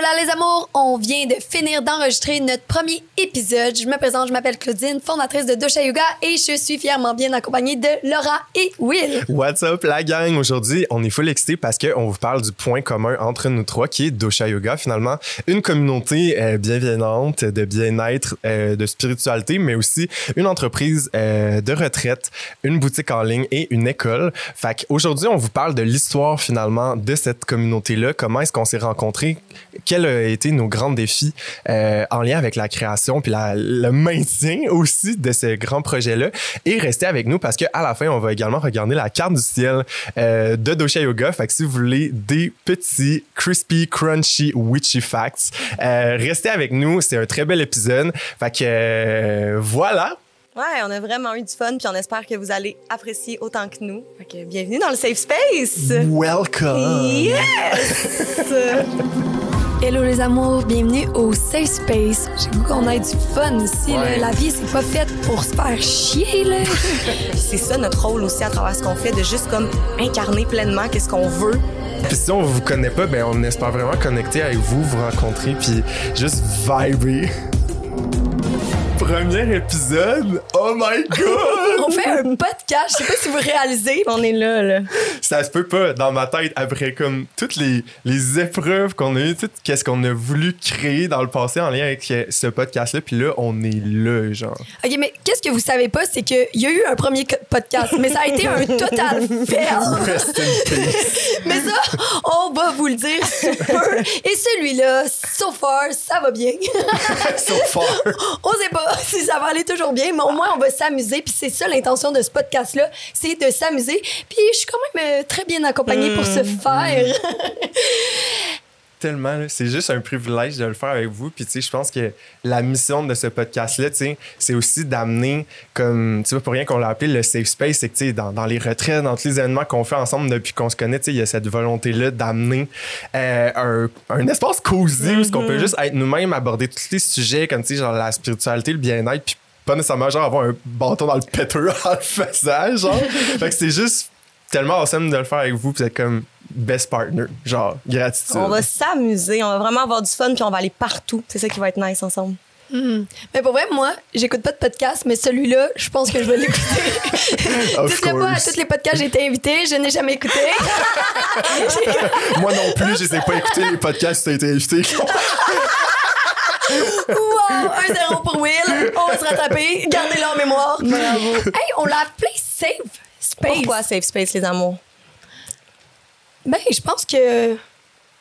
Hola les amours, on vient de finir d'enregistrer notre premier épisode. Je me présente, je m'appelle Claudine, fondatrice de Dosha Yoga et je suis fièrement bien accompagnée de Laura et Will. What's up la gang? Aujourd'hui, on est full excité parce qu'on vous parle du point commun entre nous trois qui est Dosha Yoga finalement. Une communauté euh, bienveillante, de bien-être, euh, de spiritualité, mais aussi une entreprise euh, de retraite, une boutique en ligne et une école. Fait qu'aujourd'hui, on vous parle de l'histoire finalement de cette communauté-là, comment est-ce qu'on s'est rencontrés, quels ont été nos grands défis euh, en lien avec la création puis la, le maintien aussi de ce grand projet-là. Et restez avec nous parce qu'à la fin, on va également regarder la carte du ciel euh, de Dosha Yoga. Fait que si vous voulez des petits crispy, crunchy, witchy facts, euh, restez avec nous. C'est un très bel épisode. Fait que euh, voilà. Ouais, on a vraiment eu du fun, puis on espère que vous allez apprécier autant que nous. Fait que bienvenue dans le Safe Space! Welcome! Yes! Hello les amours, bienvenue au Safe Space. J'ai goût qu'on ait du fun ici. Ouais. La vie, c'est pas faite pour se faire chier. Là. c'est ça notre rôle aussi à travers ce qu'on fait, de juste comme incarner pleinement qu'est-ce qu'on veut. Puis si on vous connaît pas, ben on espère vraiment connecter avec vous, vous rencontrer, puis juste vibrer. Premier épisode, oh my god! On fait un podcast, je sais pas si vous réalisez. On est là, là. Ça se peut pas dans ma tête après comme toutes les, les épreuves qu'on a eues, tout qu'est-ce qu'on a voulu créer dans le passé en lien avec ce podcast-là, puis là on est là, genre. OK, mais qu'est-ce que vous savez pas, c'est qu'il y a eu un premier podcast, mais ça a été un total fail. Mais ça, on va vous le dire super. Et celui-là, so far, ça va bien. so far. on sait pas si ça va aller toujours bien, mais au moins, on va s'amuser. Puis c'est ça l'intention de ce podcast-là, c'est de s'amuser. Puis je suis quand même euh, très bien accompagnée pour ce faire. Tellement, c'est juste un privilège de le faire avec vous. Puis, tu sais, je pense que la mission de ce podcast-là, tu sais, c'est aussi d'amener, comme, tu vois, pour rien qu'on l'a appelé le safe space, c'est que, tu sais, dans, dans les retraites, dans tous les événements qu'on fait ensemble depuis qu'on se connaît, tu sais, il y a cette volonté-là d'amener euh, un, un espace cosy où on peut juste être nous-mêmes, aborder tous les sujets, comme, tu sais, genre la spiritualité, le bien-être, puis pas nécessairement, genre, avoir un bâton dans le péteur à le faisage, genre. fait que c'est juste tellement awesome de le faire avec vous, puis c'est comme best partner, genre, gratitude. On va s'amuser, on va vraiment avoir du fun, puis on va aller partout. C'est ça qui va être nice ensemble. Mais pour vrai, moi, j'écoute pas de podcast, mais celui-là, je pense que je vais l'écouter. Dites-le pas à tous les podcasts j'ai été invitée, je n'ai jamais écouté. Moi non plus, je sais pas écouter les podcasts si t'as été invité. wow, un zéro pour Will. On va se rattraper. Gardez-le en mémoire. Hey, on l'a appelé Safe Space. Pourquoi Safe Space, les amours? Ben, je pense que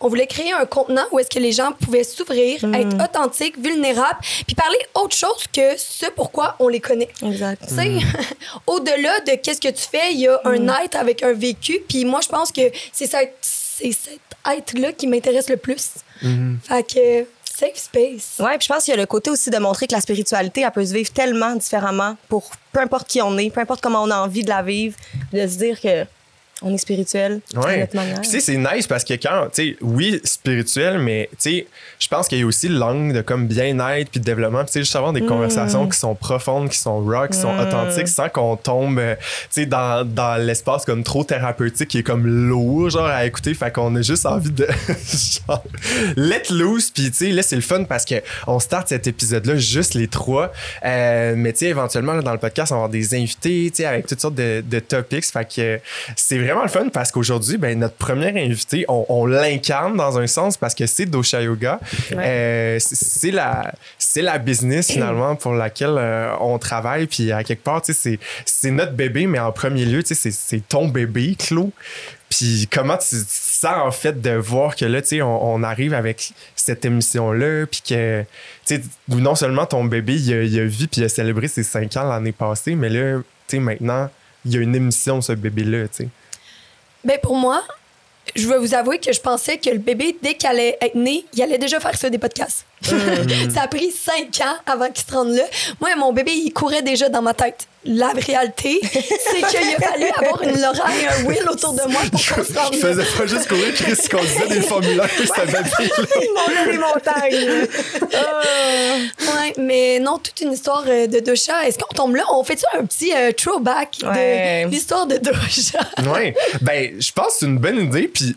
on voulait créer un contenant où est-ce que les gens pouvaient s'ouvrir, être authentiques, vulnérables, puis parler autre chose que ce pourquoi on les connaît. Exact. Tu sais, au-delà de qu'est-ce que tu fais, il y a un être avec un vécu. Puis moi, je pense que c'est cet, c'est cet être-là qui m'intéresse le plus. Fait que, safe space. Ouais, puis je pense qu'il y a le côté aussi de montrer que la spiritualité, elle peut se vivre tellement différemment pour peu importe qui on est, peu importe comment on a envie de la vivre, de se dire que on est spirituel Ouais. notre manière. Puis tu sais, c'est nice parce que quand, tu sais, oui, spirituel, mais tu sais, je pense qu'il y a aussi l'angle de comme bien-être puis de développement. Tu sais, juste avoir des conversations qui sont profondes, qui sont rock, qui sont authentiques, sans qu'on tombe, euh, tu sais, dans, dans l'espace comme trop thérapeutique qui est comme lourd, genre, à écouter. Fait qu'on a juste envie de, genre, let loose. Puis tu sais, là, c'est le fun parce que on start cet épisode-là juste les trois. Euh, mais tu sais, éventuellement, là, dans le podcast, on va avoir des invités, tu sais, avec toutes sortes de, de topics. Fait que c'est vraiment le fun parce qu'aujourd'hui, ben, notre premier invité, on, on l'incarne dans un sens parce que c'est Dosha Yoga. Euh, c'est- la, c'est la business finalement pour laquelle euh, on travaille. Puis à quelque part, c'est, c'est notre bébé, mais en premier lieu, c'est, c'est ton bébé, Claude. Puis comment tu sens en fait de voir que là, tu sais, on, on arrive avec cette émission-là, puis que, tu sais, non seulement ton bébé, il a, il a vu puis il a célébré ses cinq ans l'année passée, mais là, tu sais, maintenant, il y a une émission, ce bébé-là, tu sais. Ben pour moi, je vais vous avouer que je pensais que le bébé, dès qu'il allait être né, il allait déjà faire ça des podcasts. ça a pris cinq ans avant qu'il se rende là. Moi, mon bébé, il courait déjà dans ma tête. La réalité, c'est qu'il a fallu avoir une Laura et un Will autour de moi pour qu'on se rende Je là. faisais pas juste courir, Chris, qu'on disait des formulaires. Ils montent les montagnes. Ouais, mais non, toute une histoire euh, de Dosha. Est-ce qu'on tombe là? On fait ça un petit euh, throwback Ouais. de l'histoire de Dosha? Ouais. Ben, je pense que c'est une bonne idée. Puis,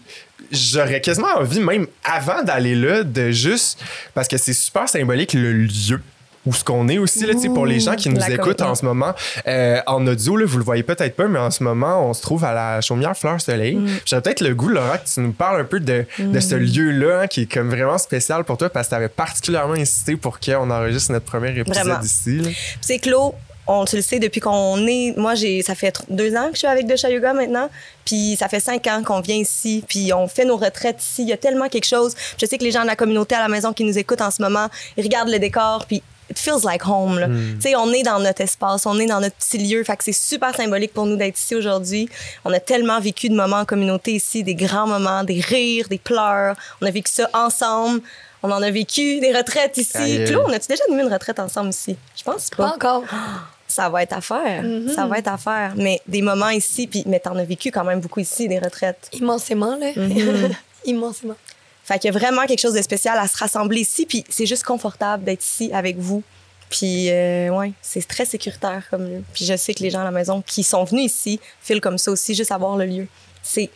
j'aurais quasiment envie, même avant d'aller là, de juste. Parce que c'est super symbolique le lieu où ce qu'on est aussi là, pour les gens qui nous écoutent en ce moment euh, en audio là, vous le voyez peut-être pas mais en ce moment on se trouve à la chaumière Fleur Soleil Mm. j'aurais peut-être le goût Laura que tu nous parles un peu de, de ce lieu là qui est comme vraiment spécial pour toi parce que tu avais particulièrement insisté pour qu'on enregistre notre premier épisode Vraiment. ici c'est Clos, on tu le sais depuis qu'on est. Moi, j'ai ça fait deux ans que je suis avec Dosha Yoga maintenant. Puis ça fait cinq ans qu'on vient ici. Puis on fait nos retraites ici. Il y a tellement quelque chose. Je sais que les gens de la communauté à la maison qui nous écoutent en ce moment, ils regardent le décor. Puis it feels like home. là. Tu sais, on est dans notre espace, on est dans notre petit lieu. Fait que c'est super symbolique pour nous d'être ici aujourd'hui. On a tellement vécu de moments en communauté ici, des grands moments, des rires, des pleurs. On a vécu ça ensemble. On en a vécu des retraites ici. Aïe. Claude, on a-tu déjà animé une retraite ensemble ici? Je pense pas. Pas encore. Ça va être à faire. Mm-hmm. Ça va être à faire. Mais des moments ici, puis mais t'en as vécu quand même beaucoup ici, des retraites. Immensément, là. Mm-hmm. Immensément. Fait qu'il y a vraiment quelque chose de spécial à se rassembler ici, puis c'est juste confortable d'être ici avec vous. Puis, euh, ouais, c'est très sécuritaire comme lieu. Puis je sais que les gens à la maison qui sont venus ici filent comme ça aussi, juste à voir le lieu. C'est.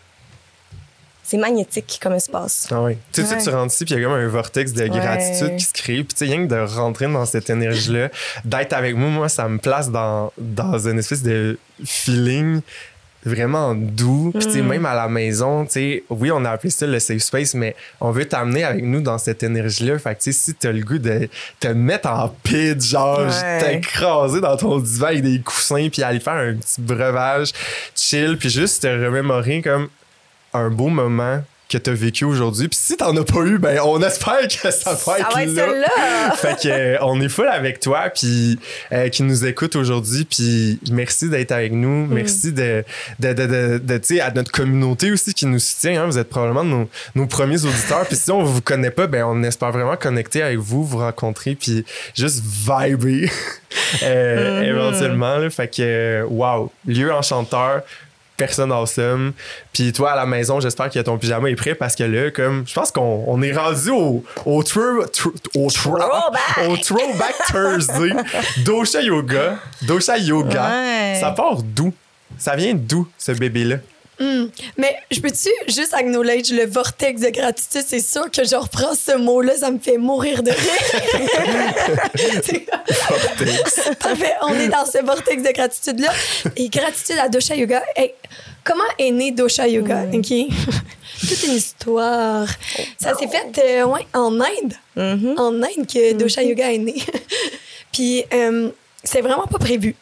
C'est magnétique comme espace. Ah oui. Tu sais, Ouais. tu rentres ici, puis il y a comme un vortex de gratitude qui se crée. Puis, tu sais, rien que de rentrer dans cette énergie-là, d'être avec moi, moi, ça me place dans, dans une espèce de feeling vraiment doux. Puis, tu sais, même à la maison, tu sais, oui, on a appelé ça le safe space, mais on veut t'amener avec nous dans cette énergie-là. Fait que, tu sais, si t'as le goût de te mettre en pit, genre, Ouais. t'écraser dans ton divan avec des coussins, puis aller faire un petit breuvage chill, puis juste te remémorer comme un beau moment que tu as vécu aujourd'hui. Puis si t'en as pas eu, ben on espère que ça va Ça être, va être là. celle-là! fait que euh, on est full avec toi puis euh, qui nous écoute aujourd'hui puis merci d'être avec nous Mm. merci de de de, de, de, tu sais à notre communauté aussi qui nous soutient hein. vous êtes probablement nos, nos premiers auditeurs puis si on vous connaît pas ben on espère vraiment connecter avec vous vous rencontrer puis juste vibrer euh, Mm-hmm. éventuellement là. fait que wow lieu enchanteur personne awesome. Puis toi, à la maison, j'espère que ton pyjama est prêt parce que là, comme, je pense qu'on on est rendu au, au, au, throw- Throwback. au Throwback Thursday. Dosha Yoga. Dosha Yoga. Ouais. Ça part d'où? Ça vient d'où, ce bébé-là? Hmm. Mais je peux-tu juste acknowledge le vortex de gratitude? C'est sûr que je reprends ce mot-là, ça me fait mourir de rire. Parfait, on est dans ce vortex de gratitude-là. Et gratitude à Dosha Yoga. Hey, comment est né Dosha Yoga? Toute une histoire. Ça s'est fait euh, ouais, en Inde. Mhm. En Inde que Dosha Yoga est né. Puis, euh, c'est vraiment pas prévu.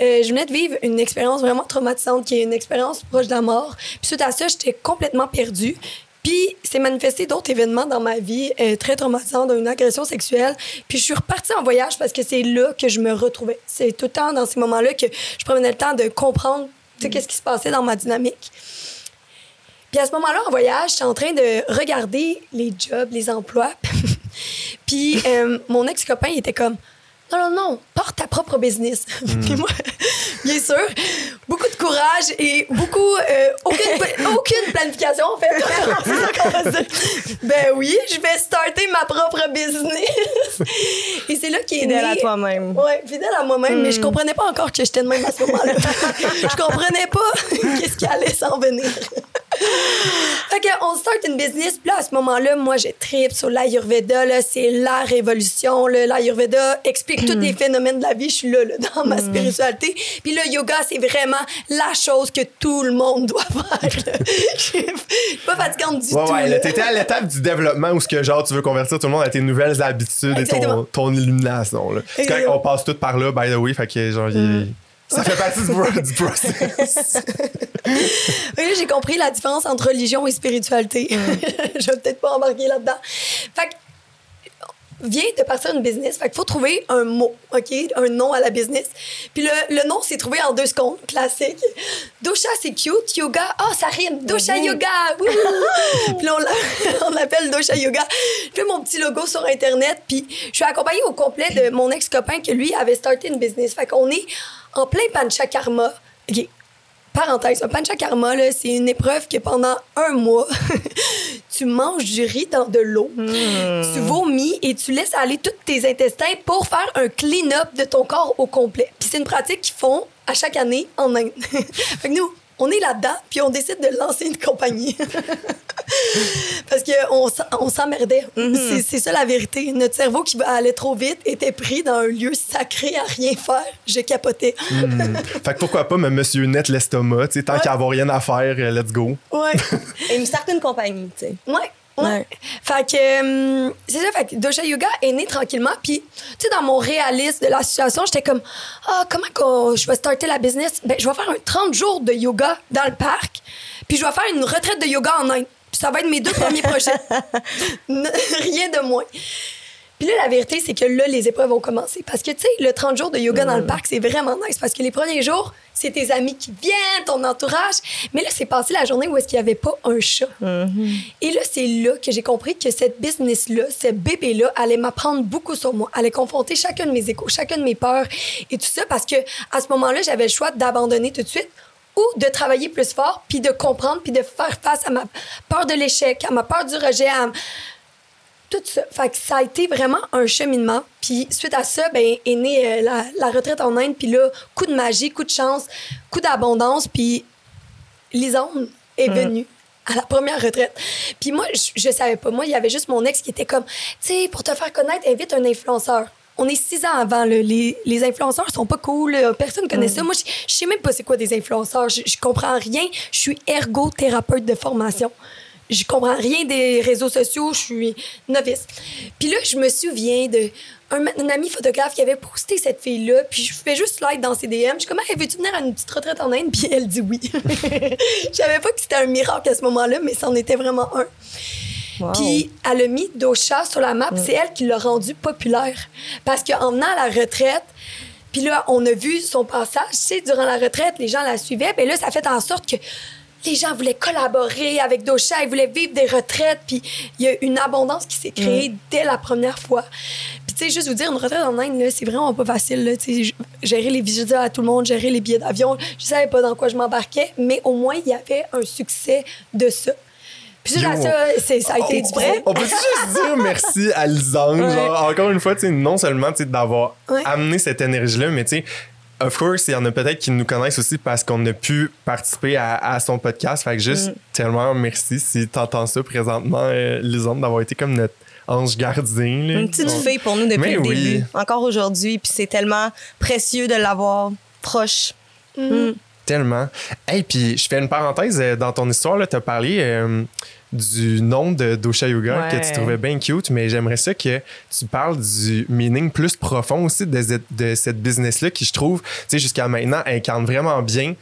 Euh, je venais de vivre une expérience vraiment traumatisante, qui est une expérience proche de la mort. Puis suite à ça, j'étais complètement perdue. Puis c'est manifesté d'autres événements dans ma vie euh, très traumatisants, dont une agression sexuelle. Puis je suis repartie en voyage parce que c'est là que je me retrouvais. C'est tout le temps dans ces moments-là que je prenais le temps de comprendre sais, qu'est-ce qui se passait dans ma dynamique. Puis à ce moment-là, en voyage, j'étais en train de regarder les jobs, les emplois. Puis euh, mon ex-copain, il était comme non, non, non, porte ta propre business. Puis moi, bien sûr, beaucoup de courage et beaucoup, euh, aucune, aucune planification, en fait. Ça va. Ben oui, je vais starter ma propre business. et c'est là qu'il est Fidèle né. à toi-même. Ouais, fidèle à moi-même, mais je comprenais pas encore que j'étais de même à ce moment-là. je comprenais pas qu'est-ce qui allait s'en venir. Fait qu'on start une business, puis là, à ce moment-là, moi, je tripe sur l'Ayurveda, là, c'est la révolution. L'Ayurveda explique tous les phénomènes de la vie, je suis là, là, dans ma spiritualité. Puis le yoga, c'est vraiment la chose que tout le monde doit faire. Je suis pas fatigante du Ouais, tout. ouais, là. t'étais à l'étape du développement où ce que genre tu veux convertir tout le monde à tes nouvelles habitudes et ton, ton illumination. Là. Exactement. on passe tout par là, by the way, fait que genre, ça fait partie du, du process. Oui, j'ai compris la différence entre religion et spiritualité. je vais peut-être pas embarquer là-dedans. Fait que, viens de partir une business. Fait qu'il faut trouver un mot, OK? Un nom à la business. Puis le, le nom s'est trouvé en deux secondes, classique. Dosha, c'est cute. Yoga, ah, ça rime. Dosha Yoga. Wouhou! puis là, on l'a- on l'appelle Dosha Yoga. Je fais mon petit logo sur Internet. Puis je suis accompagnée au complet de mon ex-copain qui, lui, avait starté une business. Fait qu'on est en plein panchakarma. OK. Parenthèse, un panchakarma, là, c'est une épreuve que pendant un mois, tu manges du riz dans de l'eau, tu vomis et tu laisses aller tous tes intestins pour faire un clean-up de ton corps au complet. Puis c'est une pratique qu'ils font à chaque année en Inde. fait que nous, on est là-dedans, puis on décide de lancer une compagnie. Parce qu'on on s'emmerdait. Mm-hmm. C'est ça la vérité. Notre cerveau qui allait trop vite était pris dans un lieu sacré à rien faire. Je capotais. Hmm. Fait que pourquoi pas, mais Monsieur Net l'estomac, tu sais, tant Ouais. qu'il n'y a rien à faire, euh, let's go. Ouais. Et une certaine compagnie, tu sais. Ouais. Ouais. Fait que, hum, c'est ça, fait que Dosha Yoga est né tranquillement. Puis, tu sais, dans mon réalisme de la situation, j'étais comme, ah, comment qu'on- je vais starter la business? Ben, je vais faire un 30 jours de yoga dans le parc. Puis, je vais faire une retraite de yoga en Inde. Puis, ça va être mes deux premiers projets. Rien de moins. Puis là, la vérité, c'est que là, les épreuves vont commencer. Parce que, tu sais, le 30 jours de yoga dans le parc, c'est vraiment nice. Parce que les premiers jours, c'est tes amis qui viennent, ton entourage. Mais là, c'est passé la journée où est-ce qu'il n'y avait pas un chat. Et là, c'est là que j'ai compris que cette business-là, ce bébé-là, allait m'apprendre beaucoup sur moi, allait confronter chacun de mes échos, chacun de mes peurs et tout ça. Parce que à ce moment-là, j'avais le choix d'abandonner tout de suite ou de travailler plus fort, puis de comprendre, puis de faire face à ma peur de l'échec, à ma peur du rejet, à tout ça. Fait que ça a été vraiment un cheminement. Puis suite à ça, ben, est née euh, la, la retraite en Inde. Puis là, coup de magie, coup de chance, coup d'abondance. Puis Lisande est venue à la première retraite. Puis moi, je, je savais pas. Moi, il y avait juste mon ex qui était comme, tu sais, pour te faire connaître, invite un influenceur. On est six ans avant. là. Les, les influenceurs sont pas cool. Personne connaît ça. Moi, je, sais même pas c'est quoi des influenceurs. Je, je comprends rien. Je suis ergothérapeute de formation. Je comprends rien des réseaux sociaux. Je suis novice. Puis là, je me souviens de un, un ami photographe qui avait posté cette fille-là. Puis je fais juste slide dans ses DM. Je suis comme, hey, veux-tu venir à une petite retraite en Inde? Puis elle dit oui. Je savais pas que c'était un miracle à ce moment-là, mais c'en était vraiment un. Wow. Puis elle a mis Dosha sur la map. C'est elle qui l'a rendu populaire. Parce qu'en venant à la retraite, puis là, on a vu son passage. Tu sais, durant la retraite, les gens la suivaient. Puis là, ça fait en sorte que les gens voulaient collaborer avec Dosha. Ils voulaient vivre des retraites. Puis il y a une abondance qui s'est créée dès la première fois. Puis tu sais, juste vous dire, une retraite en Inde, là, c'est vraiment pas facile. Là. Tu sais, g- gérer les visas à tout le monde, gérer les billets d'avion. Je savais pas dans quoi je m'embarquais. Mais au moins, il y avait un succès de ça. Puis suite à Yo. ça, ça a été du vrai. On peut juste dire merci à Lisange, Ouais. genre, encore une fois, tu sais, non seulement tu sais, d'avoir Ouais. amené cette énergie-là, mais tu sais, of course, il y en a peut-être qui nous connaissent aussi parce qu'on a pu participer à, à son podcast. Fait que juste tellement merci si t'entends ça présentement, euh, Lisange, d'avoir été comme notre ange gardien. là. Une petite On- fille pour nous depuis Mais le oui. début. Encore aujourd'hui. Puis c'est tellement précieux de l'avoir proche. Mm. Tellement. Hey, puis je fais une parenthèse euh, dans ton histoire, tu as parlé euh, du nom de Dosha Yoga Ouais. que tu trouvais bien cute, mais j'aimerais ça que tu parles du meaning plus profond aussi de, cette- de cette business-là qui, je trouve, tu sais, jusqu'à maintenant, incarne vraiment bien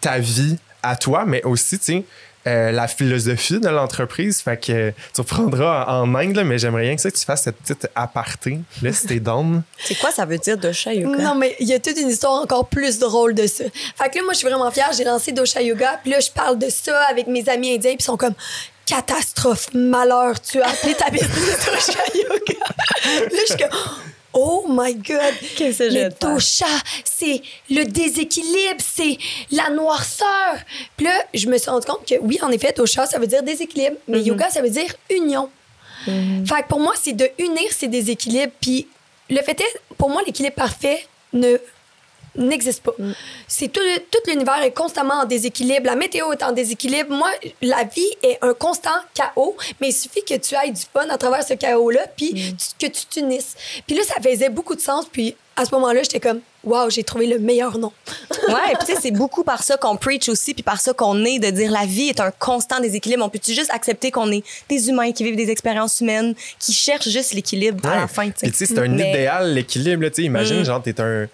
ta vie à toi, mais aussi, tu sais, euh, la philosophie de l'entreprise. Fait que tu reprendras en là, mais j'aimerais bien que, ça, que tu fasses cette petite aparté. Là, si t'es down. C'est quoi ça veut dire de chat yoga? Non, mais il y a toute une histoire encore plus drôle de ça. Fait que là, moi, je suis vraiment fière. J'ai lancé Dosha Yoga. Puis là, je parle de ça avec mes amis indiens. Puis ils sont comme catastrophe, malheur. Tu as appelé ta business Dosha Yoga. là, je suis comme oh my God. Qu'est-ce que Le dosha, c'est le déséquilibre, c'est la noirceur. Puis là, je me suis rendu compte que oui, en effet, dosha, ça veut dire déséquilibre. Mais Mm-hmm. yoga, ça veut dire union. Fait que pour moi, c'est de unir ces déséquilibres. Puis le fait est, pour moi, l'équilibre parfait ne n'existe pas. C'est tout, tout l'univers est constamment en déséquilibre. La météo est en déséquilibre. Moi, la vie est un constant chaos, mais il suffit que tu ailles du fun à travers ce chaos-là, puis tu- que tu t'unisses. Puis là, ça faisait beaucoup de sens. Puis à ce moment-là, j'étais comme, waouh, j'ai trouvé le meilleur nom. Ouais, puis tu sais, c'est beaucoup par ça qu'on preach aussi, puis par ça qu'on est, de dire la vie est un constant déséquilibre. On peut-tu juste accepter qu'on est des humains qui vivent des expériences humaines, qui cherchent juste l'équilibre à la fin, tu sais? Puis tu sais, c'est un Mais- idéal, l'équilibre. tu sais. Imagine, Mm. genre, t'es un.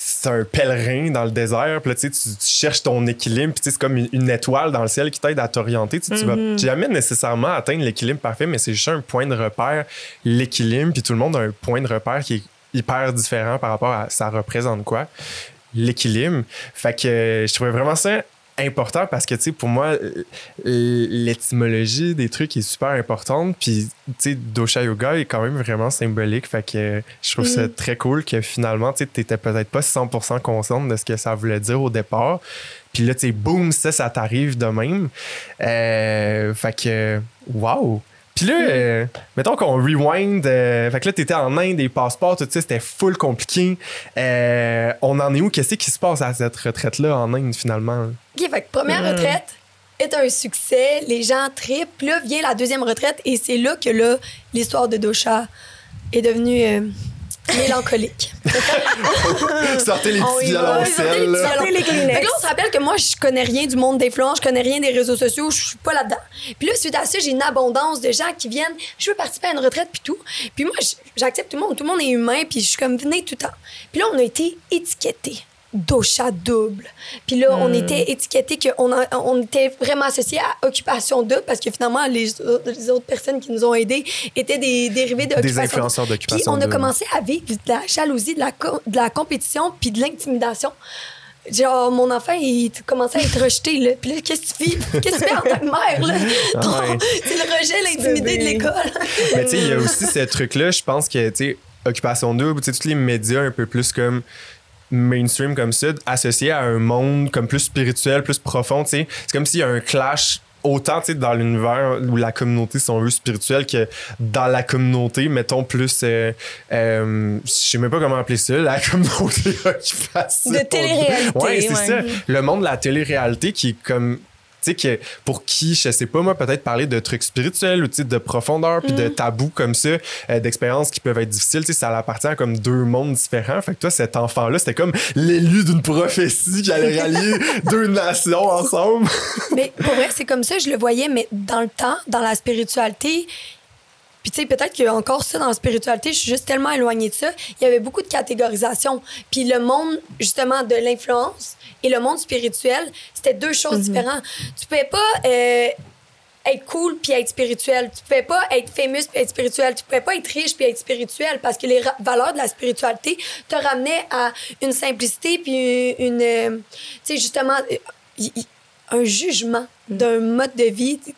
C'est un pèlerin dans le désert, puis là, tu, sais, tu cherches ton équilibre, puis c'est comme une, une étoile dans le ciel qui t'aide à t'orienter. Tu, tu Mm-hmm. vas jamais nécessairement atteindre l'équilibre parfait, mais c'est juste un point de repère, l'équilibre, puis tout le monde a un point de repère qui est hyper différent par rapport à ça représente quoi? L'équilibre. Fait que euh, je trouvais vraiment ça important parce que, tu sais, pour moi, l'étymologie des trucs est super importante. Puis, tu sais, Dosha Yoga est quand même vraiment symbolique. Fait que je trouve ça très cool que finalement, tu sais, t'étais peut-être pas 100% consciente de ce que ça voulait dire au départ. Puis là, tu sais, boum, ça, ça t'arrive de même. Euh, fait que, wow! Puis là, euh, mettons qu'on rewind. euh, fait que là, t'étais en Inde, des passeports, tout ça, c'était full compliqué. Euh, on en est où? Qu'est-ce qui se passe à cette retraite-là en Inde, finalement? OK, fait que première retraite est un succès, les gens trippent. Puis là vient la deuxième retraite et c'est là que là, l'histoire de Dosha est devenue euh, mélancolique. Sortez les On petits violoncelles. Sortez les Kleenex. Fait que là, on se rappelle que moi, je connais rien du monde d'influence, je connais rien des réseaux sociaux, je suis pas là-dedans. Puis là, suite à ça, j'ai une abondance de gens qui viennent, je veux participer à une retraite, puis tout. Puis moi, j'accepte tout le monde, tout le monde est humain, puis je suis comme, venez tout le temps. Puis là, on a été étiquetés. Dosha double. Puis là, on était étiquetés qu'on a- on était vraiment associés à occupation double parce que finalement, les, autres- les autres personnes qui nous ont aidés étaient des dérivés de Des influenceurs Puis d'occupation on a double. commencé à vivre de la jalousie, de la, co- de la compétition, puis de l'intimidation. Genre, mon enfant, il commençait à être rejeté, là. Puis là, qu'est-ce que tu fais? Qu'est-ce que tu fais en tant que mère, là? Ah Ton- ouais. C'est le rejet, l'intimidé de l'école. Mais tu sais, il y a aussi ce truc-là, je pense que, tu sais, Occupation Double, tu sais, tous les médias un peu plus comme mainstream comme ça, associés à un monde comme plus spirituel, plus profond, tu sais. C'est comme s'il y a un clash autant, tu sais, dans l'univers où la communauté, si on veut, spirituelle, que dans la communauté, mettons, plus... euh, euh, je sais même pas comment appeler ça, la communauté occupation. De télé-réalité, Ouais, c'est ouais. ça. Le monde de la télé-réalité qui est comme tu sais, que pour qui, je sais pas, moi, peut-être parler de trucs spirituels ou de profondeur, puis Mm. de tabous comme ça, euh, d'expériences qui peuvent être difficiles, tu sais, ça appartient à comme deux mondes différents. Fait que toi, cet enfant-là, c'était comme l'élu d'une prophétie qui allait rallier deux nations ensemble. Mais pour vrai, c'est comme ça, je le voyais, mais dans le temps, dans la spiritualité, puis tu sais, peut-être qu'il y a encore ça dans la spiritualité, je suis juste tellement éloignée de ça. Il y avait beaucoup de catégorisation. Puis le monde, justement, de l'influence et le monde spirituel, c'était deux choses différentes. Tu pouvais pas euh, être cool puis être spirituel. Tu pouvais pas être famous puis être spirituel. Tu pouvais pas être riche puis être spirituel parce que les valeurs de la spiritualité te ramenaient à une simplicité puis une, une, euh, tu sais, justement, euh, y- y- un jugement d'un mode de vie. Fait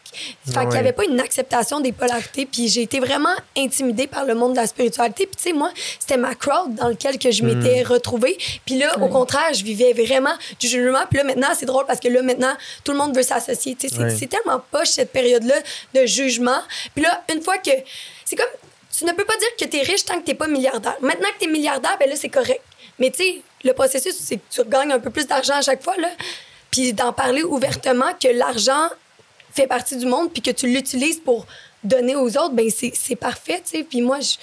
qu'il n'y Ouais. avait pas une acceptation des polarités. Puis j'ai été vraiment intimidée par le monde de la spiritualité. Puis tu sais, moi, c'était ma crowd dans lequel que je m'étais retrouvée. Puis là, au contraire, je vivais vraiment du jugement. Puis là, maintenant, c'est drôle parce que là, maintenant, tout le monde veut s'associer. Tu sais, c'est- Ouais. c'est tellement poche cette période-là de jugement. Puis là, une fois que... C'est comme... Tu ne peux pas dire que tu es riche tant que tu pas milliardaire. Maintenant que tu es milliardaire, ben là, c'est correct. Mais tu sais, le processus, c'est que tu regagnes un peu plus d'argent à chaque fois, là. Puis d'en parler ouvertement que l'argent fait partie du monde puis que tu l'utilises pour donner aux autres, ben c'est parfait, tu sais. Puis moi, je,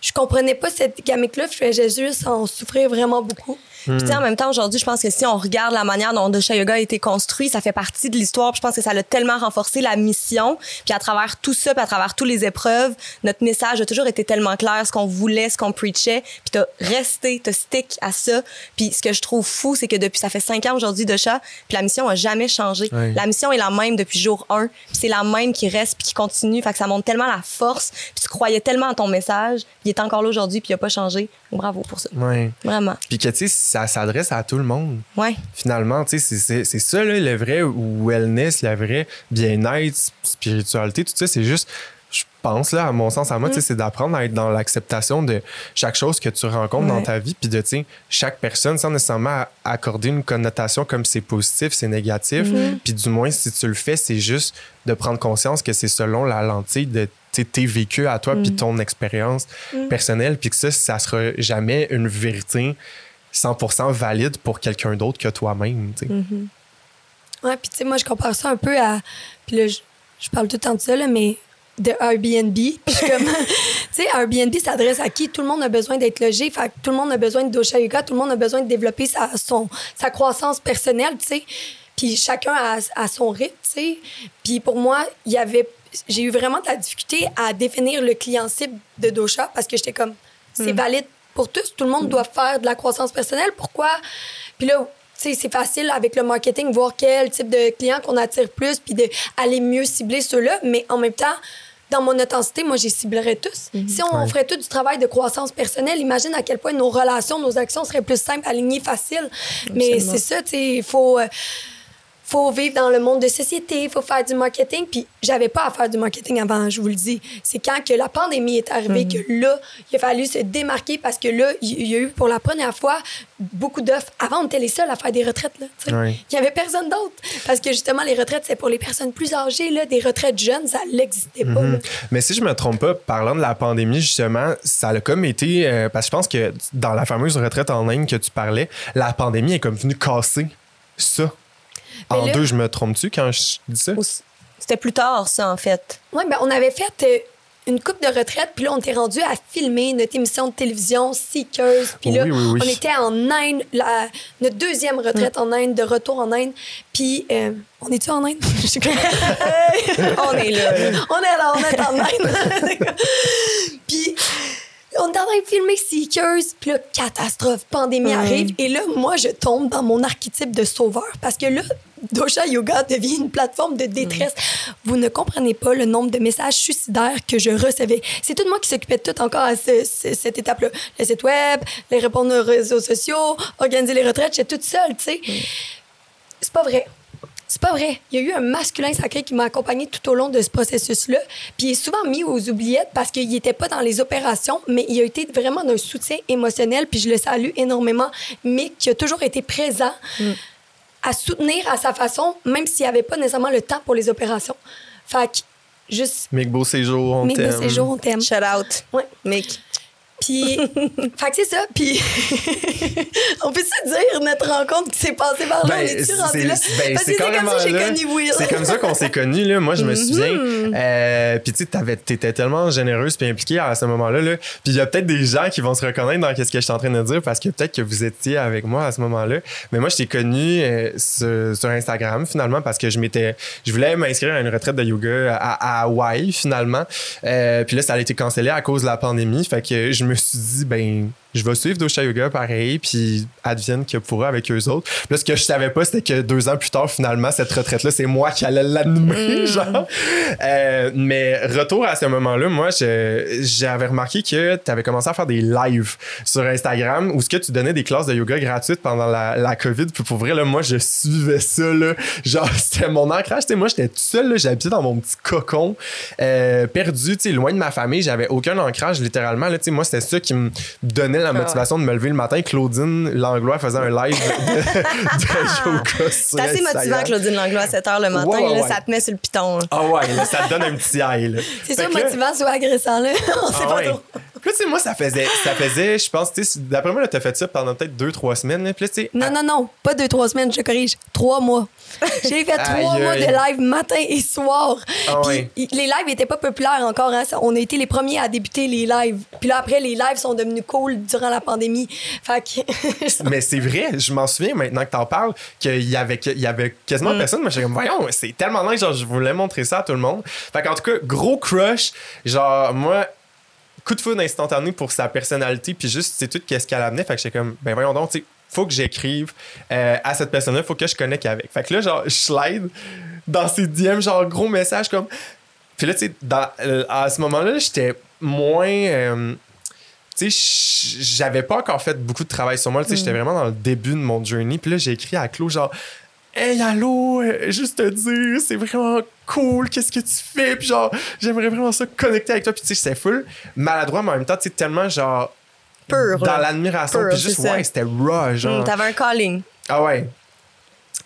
je comprenais pas cette gamique-là. Je faisais juste en souffrir vraiment beaucoup. Puis, tu sais, en même temps, aujourd'hui, je pense que si on regarde la manière dont Dosha Yoga a été construit, ça fait partie de l'histoire. Puis je pense que ça a tellement renforcé la mission. Puis à travers tout ça, puis à travers toutes les épreuves, notre message a toujours été tellement clair, ce qu'on voulait, ce qu'on preachait. Puis t'as resté, t'as stick à ça. Puis ce que je trouve fou, c'est que depuis, ça fait cinq ans aujourd'hui, Dosha, puis la mission a jamais changé. La mission est la même depuis jour 1. Puis c'est la même qui reste, puis qui continue. Fait que ça montre tellement la force. Puis tu croyais tellement à ton message. Puis il est encore là aujourd'hui, puis il a pas changé. Bravo pour ça. Ouais. Vraiment. Puis que, tu sais, ça s'adresse à tout le monde. Ouais. Finalement, tu sais, c'est- ça, là, le vrai wellness, le vrai bien-être, sp- spiritualité, tout ça, c'est juste, je pense, là, à mon sens, à moi, tu sais, c'est d'apprendre à être dans l'acceptation de chaque chose que tu rencontres dans ta vie, puis de, tu sais, chaque personne, sans nécessairement accorder une connotation comme c'est positif, c'est négatif, puis du moins, si tu le fais, c'est juste de prendre conscience que c'est selon la lentille de tes vécus à toi, puis ton expérience personnelle, puis que ça, ça sera jamais une vérité 100% valide pour quelqu'un d'autre que toi-même. tu sais. Ouais, puis tu sais, moi, je compare ça un peu à. Puis là, je, je parle tout le temps de ça, là, mais de Airbnb. Puis comme. tu sais, Airbnb s'adresse à qui? Tout le monde a besoin d'être logé. Fait que tout le monde a besoin de dosha yoga. Tout le monde a besoin de développer sa, son, sa croissance personnelle, tu sais. Puis chacun a, a son rythme, tu sais. Puis pour moi, il y avait. J'ai eu vraiment de la difficulté à définir le client cible de dosha parce que j'étais comme. C'est valide pour tous. Tout le monde doit faire de la croissance personnelle. Pourquoi? Puis là, tu sais, c'est facile avec le marketing, voir quel type de client qu'on attire plus, puis d'aller mieux cibler ceux-là. Mais en même temps, dans mon intensité, moi, j'y ciblerais tous. Si on Ouais. ferait tout du travail de croissance personnelle, imagine à quel point nos relations, nos actions seraient plus simples, alignées, faciles. Mais c'est ça, tu sais, il faut... euh, faut vivre dans le monde de société, il faut faire du marketing. Puis j'avais pas à faire du marketing avant, je vous le dis. C'est quand que la pandémie est arrivée que là, il a fallu se démarquer parce que là, il y a eu pour la première fois beaucoup d'offres. Avant, on était les seuls à faire des retraites. Là. Oui. Il y avait personne d'autre. Parce que justement, les retraites, c'est pour les personnes plus âgées. Là, des retraites jeunes, ça n'existait pas. là. Mais si je me trompe pas, parlant de la pandémie, justement, ça a comme été. euh, parce que je pense que dans la fameuse retraite en ligne que tu parlais, la pandémie est comme venue casser ça. Mais en là- deux, je me trompe-tu quand je dis ça? C'était plus tard, ça, en fait. Oui, ben, on avait fait euh, une coupe de retraite, puis là, on était rendu à filmer notre émission de télévision Seekers. Puis là, Oui, oui, oui. on était en Inde, la- notre deuxième retraite en Inde, de retour en Inde. Puis, euh, on est-tu en Inde? Je suis comme- On est là. là. on est là, on est en Inde. puis, on est en train de filmer Seekers, puis là, catastrophe, pandémie arrive. Et là, moi, je tombe dans mon archétype de sauveur parce que là, Dosha Yoga devient une plateforme de détresse. Vous ne comprenez pas le nombre de messages suicidaires que je recevais. C'est tout moi qui s'occupait de tout encore à ce- ce- cette étape-là. Le site web, les répondre aux réseaux sociaux, organiser les retraites, j'étais toute seule, tu sais. C'est pas vrai. C'est pas vrai. Il y a eu un masculin sacré qui m'a accompagné tout au long de ce processus-là. Puis il est souvent mis aux oubliettes parce qu'il n'était pas dans les opérations, mais il a été vraiment d'un soutien émotionnel. Puis je le salue énormément. Mick, qui a toujours été présent à soutenir à sa façon, même s'il n'y avait pas nécessairement le temps pour les opérations. Fait que, juste, Mick Beau Séjour, on Mick t'aime. ces jours, on t'aime. Shout out. Ouais. Mick. Puis, fait que c'est ça. Puis, on peut se dire notre rencontre qui s'est passée par là. on Ben, est-tu c'est rendu là? ben, Parce c'est que c'est comme ça que j'ai connu Will. C'est comme ça qu'on s'est connus, là. Moi, je me souviens. Mm-hmm. Euh, puis, tu sais, t'avais- t'étais tellement généreuse puis impliquée à ce moment-là. Là. Puis, il y a peut-être des gens qui vont se reconnaître dans ce que je suis en train de dire parce que peut-être que vous étiez avec moi à ce moment-là. Mais moi, je t'ai connu euh, sur, sur Instagram, finalement, parce que je m'étais. Je voulais m'inscrire à une retraite de yoga à, à Hawaï, finalement. Euh, puis là, ça a été cancellé à cause de la pandémie. Fait que je me suis dit, ben, je vais suivre Dosha Yoga pareil, puis advienne que pourra avec eux autres. Puis là, ce que je savais pas, c'était que deux ans plus tard, finalement, cette retraite-là, c'est moi qui allais l'animer, genre. Euh, mais retour à ce moment-là, moi, j'avais remarqué que tu avais commencé à faire des lives sur Instagram où ce que tu donnais des classes de yoga gratuites pendant la, la COVID. Puis pour vrai, là, moi, je suivais ça, là. Genre, c'était mon ancrage. Tu sais, moi, j'étais tout seul, là. J'habitais dans mon petit cocon, euh, perdu, tu sais, loin de ma famille. J'avais aucun ancrage, littéralement. Là, tu sais, moi, c'était ça qui me donnait la motivation de me lever le matin. Claudine Langlois faisait un live de, de yoga sur C'est assez motivant. Claudine Langlois, à 7 h le matin. Ouais, ouais, là, ouais. Ça te met sur le piton. Ah ouais, là, ça te donne un petit aïe. C'est sûr, que motivant, soit agressant, là. On sait ah pas trop. Puis là, tu sais, moi, ça faisait, ça faisait, je pense, tu sais, d'après moi, là, t'as fait ça pendant peut-être deux, trois semaines. là. Puis là, tu sais, Non, non, non, pas deux, trois semaines, je corrige. Trois mois. J'ai fait trois mois de live matin et soir. Ah Puis ouais. les lives étaient pas populaires encore. Hein. On a été les premiers à débuter les lives. Puis là, après, les lives sont devenus cool durant la pandémie. Fait que. Mais c'est vrai, je m'en souviens maintenant que t'en parles, qu'il y avait, qu'il y avait quasiment personne. Mais j'étais comme, voyons, c'est tellement nice, genre, je voulais montrer ça à tout le monde. Fait qu'en tout cas, gros crush, genre, moi, coup de foudre instantané pour sa personnalité, puis juste, c'est tout qu'est-ce qu'elle amenait. Fait que j'étais comme, ben voyons donc, tu sais, faut que j'écrive euh, à cette personne-là, faut que je connecte avec. Fait que là, genre, je slide dans ses DM, genre, gros message comme. Puis là, tu sais, euh, à ce moment-là, j'étais moins. euh, tu sais, j'avais pas encore fait beaucoup de travail sur moi. Tu sais, j'étais vraiment dans le début de mon journey. Puis là, j'ai écrit à Claude, genre, Hey, allô, euh, juste te dire, c'est vraiment cool, qu'est-ce que tu fais? Puis genre, j'aimerais vraiment ça connecter avec toi. Puis tu sais, c'était full maladroit, mais en même temps, tu sais, tellement genre. Pur, Dans l'admiration. Puis juste, c'est ouais, c'était raw, genre. Hum, T'avais un calling. Ah ouais.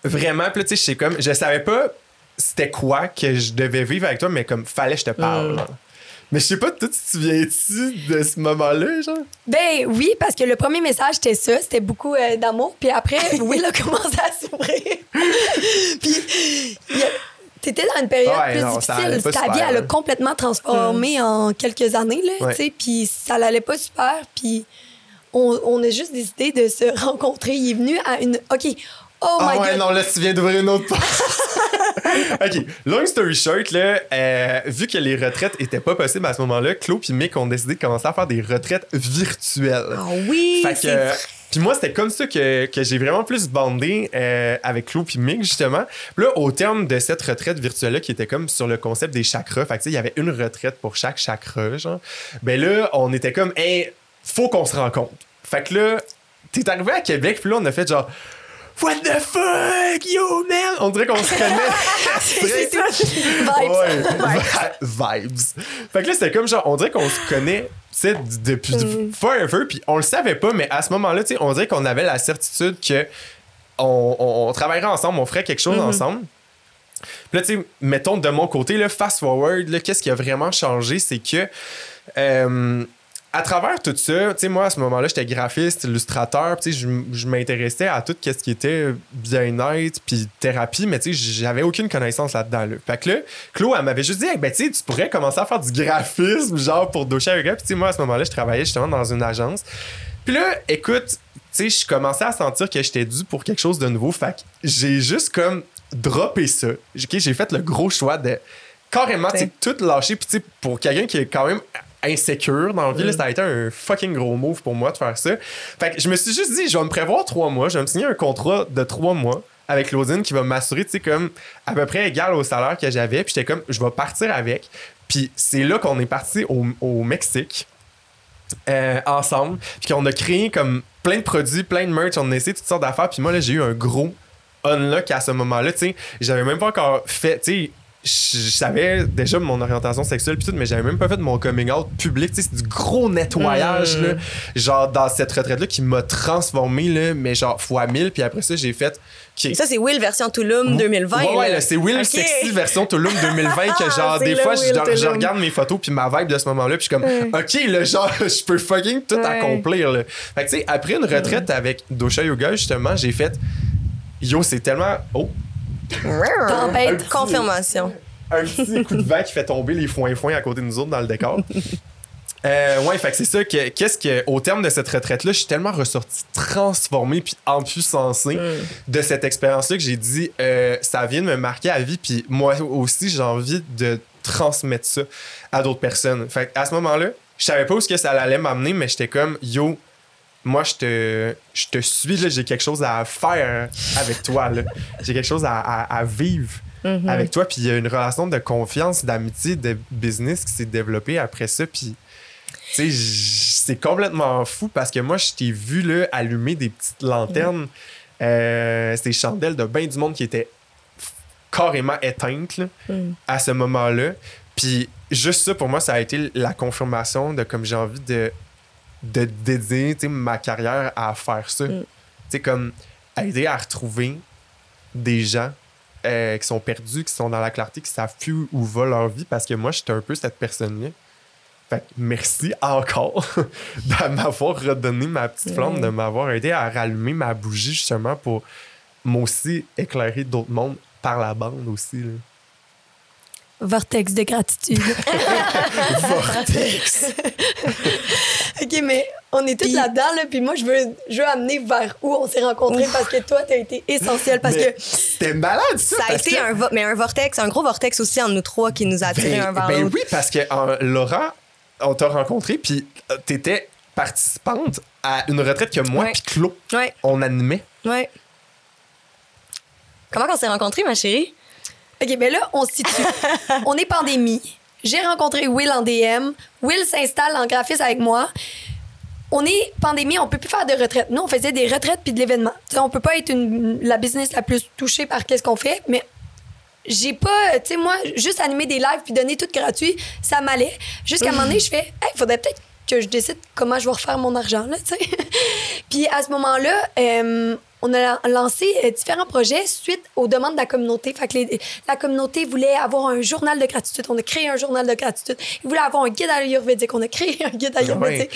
Vraiment, puis tu sais, je sais comme, je savais pas c'était quoi que je devais vivre avec toi, mais comme, fallait que je te parle. Mm. Mais je sais pas, toi, tu te souviens-tu de ce moment-là, genre? Ben oui, parce que le premier message, c'était ça. C'était beaucoup euh, d'amour. Puis après, Will a commencé à s'ouvrir. Puis, t'étais dans une période Ouais, plus non, difficile. Ta vie, elle a complètement transformé en quelques années, là, Ouais. tu sais. Puis ça l'allait pas super. Puis on, on a juste décidé de se rencontrer. Il est venu à une... OK. Oh Ah my ouais, God. non, là, tu viens d'ouvrir une autre porte. OK, long story short, là, euh, vu que les retraites étaient pas possibles à ce moment-là, Claude et Mick ont décidé de commencer à faire des retraites virtuelles. Ah oui, Fait que, vrai. puis moi, c'était comme ça que, que j'ai vraiment plus bandé euh, avec Claude et Mick, justement. Puis là, au terme de cette retraite virtuelle-là, qui était comme sur le concept des chakras, fait que, tu sais, il y avait une retraite pour chaque chakra, genre. Ben là, on était comme, hey, faut qu'on se rencontre. Fait que là, t'es arrivé à Québec, puis là, on a fait genre, What the fuck, yo, man! On dirait qu'on se connaît. C'est ça. Vibes. Ouais, vi- vibes. Fait que là, c'était comme genre, on dirait qu'on se connaît, tu sais, d- depuis Mm. forever, puis on le savait pas, mais à ce moment-là, tu sais, on dirait qu'on avait la certitude que on, on- on travaillerait ensemble, on ferait quelque chose Mm-hmm. ensemble. Puis là, tu sais, mettons de mon côté, là, fast forward, qu'est-ce qui a vraiment changé, c'est que euh, à travers tout ça, tu sais, moi, à ce moment-là, j'étais graphiste, illustrateur, tu sais, je, m'intéressais à tout ce qui était bien-être puis thérapie, mais tu sais, j'avais aucune connaissance là-dedans, là. Fait que là, Chlo, elle m'avait juste dit, Hey, ben, tu sais, tu pourrais commencer à faire du graphisme, genre, pour Docha. Puis, tu sais, moi, à ce moment-là, je travaillais justement dans une agence. Puis là, écoute, tu sais, je commençais à sentir que j'étais dû pour quelque chose de nouveau. Fait que j'ai juste comme droppé ça. J'ai fait le gros choix de carrément, tu sais, tout lâcher. Puis, tu sais, pour quelqu'un qui est quand même insécure dans la vie, là, ça a été un fucking gros move pour moi de faire ça. Fait que je me suis juste dit, je vais me prévoir trois mois, je vais me signer un contrat de trois mois avec Claudine qui va m'assurer, tu sais, comme à peu près égal au salaire que j'avais. Puis j'étais comme, je vais partir avec. Puis c'est là qu'on est parti au, au Mexique euh, ensemble. Puis qu'on a créé comme plein de produits, plein de merch, on a essayé toutes sortes d'affaires. Puis moi, là, j'ai eu un gros unlock à ce moment-là. Tu sais, j'avais même pas encore fait, tu sais, je savais déjà mon orientation sexuelle puis tout, mais j'avais même pas fait mon coming out public. Tu sais, c'est du gros nettoyage, Mm. là, genre dans cette retraite-là qui m'a transformé, là, mais genre fois 1000. Puis après ça, j'ai fait. ça, c'est Will version Tulum 2020. Ouais, ouais, c'est Will. Sexy version Tulum 2020 que genre C'est des fois je, regarde mes photos puis ma vibe de ce moment-là puis je suis comme OK, là genre je peux fucking tout Ouais. accomplir là. Fait que tu sais après une retraite avec Dosha Yoga justement, j'ai fait yo, c'est tellement oh, Tempête. Petit- Confirmation. un petit coup de vent qui fait tomber les foins-foins à côté de nous autres dans le décor. Euh, ouais, fait que c'est ça que qu'est-ce que au terme de cette retraite là, je suis tellement ressorti transformé puis empuissancé de cette expérience là que j'ai dit euh, ça vient de me marquer à vie puis moi aussi j'ai envie de transmettre ça à d'autres personnes. Fait que à ce moment-là, je savais pas où ce que ça allait m'amener mais j'étais comme yo moi, je te, je te suis, j'ai quelque chose à faire avec toi. J'ai quelque chose à, à- à vivre avec toi. Puis il y a une relation de confiance, d'amitié, de business qui s'est développée après ça. Puis, tu sais, c'est complètement fou parce que moi, je t'ai vu, là, allumer des petites lanternes, euh, ces chandelles de bain du monde qui étaient carrément éteintes, là, à ce moment-là. Puis, juste ça, pour moi, ça a été la confirmation de comme j'ai envie de de dédier ma carrière à faire ça. Sais, comme aider à retrouver des gens euh, qui sont perdus, qui sont dans la clarté, qui savent plus où va leur vie parce que moi, j'étais un peu cette personne-là. Fait que merci encore de m'avoir redonné ma petite flamme, de m'avoir aidé à rallumer ma bougie justement pour moi aussi éclairer d'autres mondes par la bande aussi. là. Vortex de gratitude. Vortex! OK, mais on est tous Puis- là-dedans, là, puis moi, je veux, je veux amener vers où on s'est rencontrés parce que toi, t'as été essentiel. Parce Mais que C'était malade ça! Ça a parce été que- un, vo- mais un vortex, un gros vortex aussi entre nous trois qui nous a attirés Ben, un vers ben l'autre. oui, parce que en- Laurent, on t'a rencontré, puis euh, t'étais participante à une retraite que moi puis Claude, Ouais, on animait. ouais. Comment on s'est rencontrés, ma chérie? OK, ben là, on se situe. on est pandémie. J'ai rencontré Will en DM. Will s'installe en graphiste avec moi. On est pandémie, on peut plus faire de retraite. Nous, on faisait des retraites puis de l'événement. Sais, on peut pas être une- la business la plus touchée par qu'est-ce qu'on fait, mais j'ai pas, tu sais, moi, juste animer des lives puis donner tout gratuit, ça m'allait. Jusqu'à un moment donné, je fais, hey, faudrait peut-être que je décide comment je vais refaire mon argent, là, tu sais. puis à ce moment-là, euh, on a lancé euh, différents projets suite aux demandes de la communauté. Fait que les- la communauté voulait avoir un journal de gratitude. On a créé un journal de gratitude. Ils voulaient avoir un guide ayurvédique. On a créé un guide ayurvédique.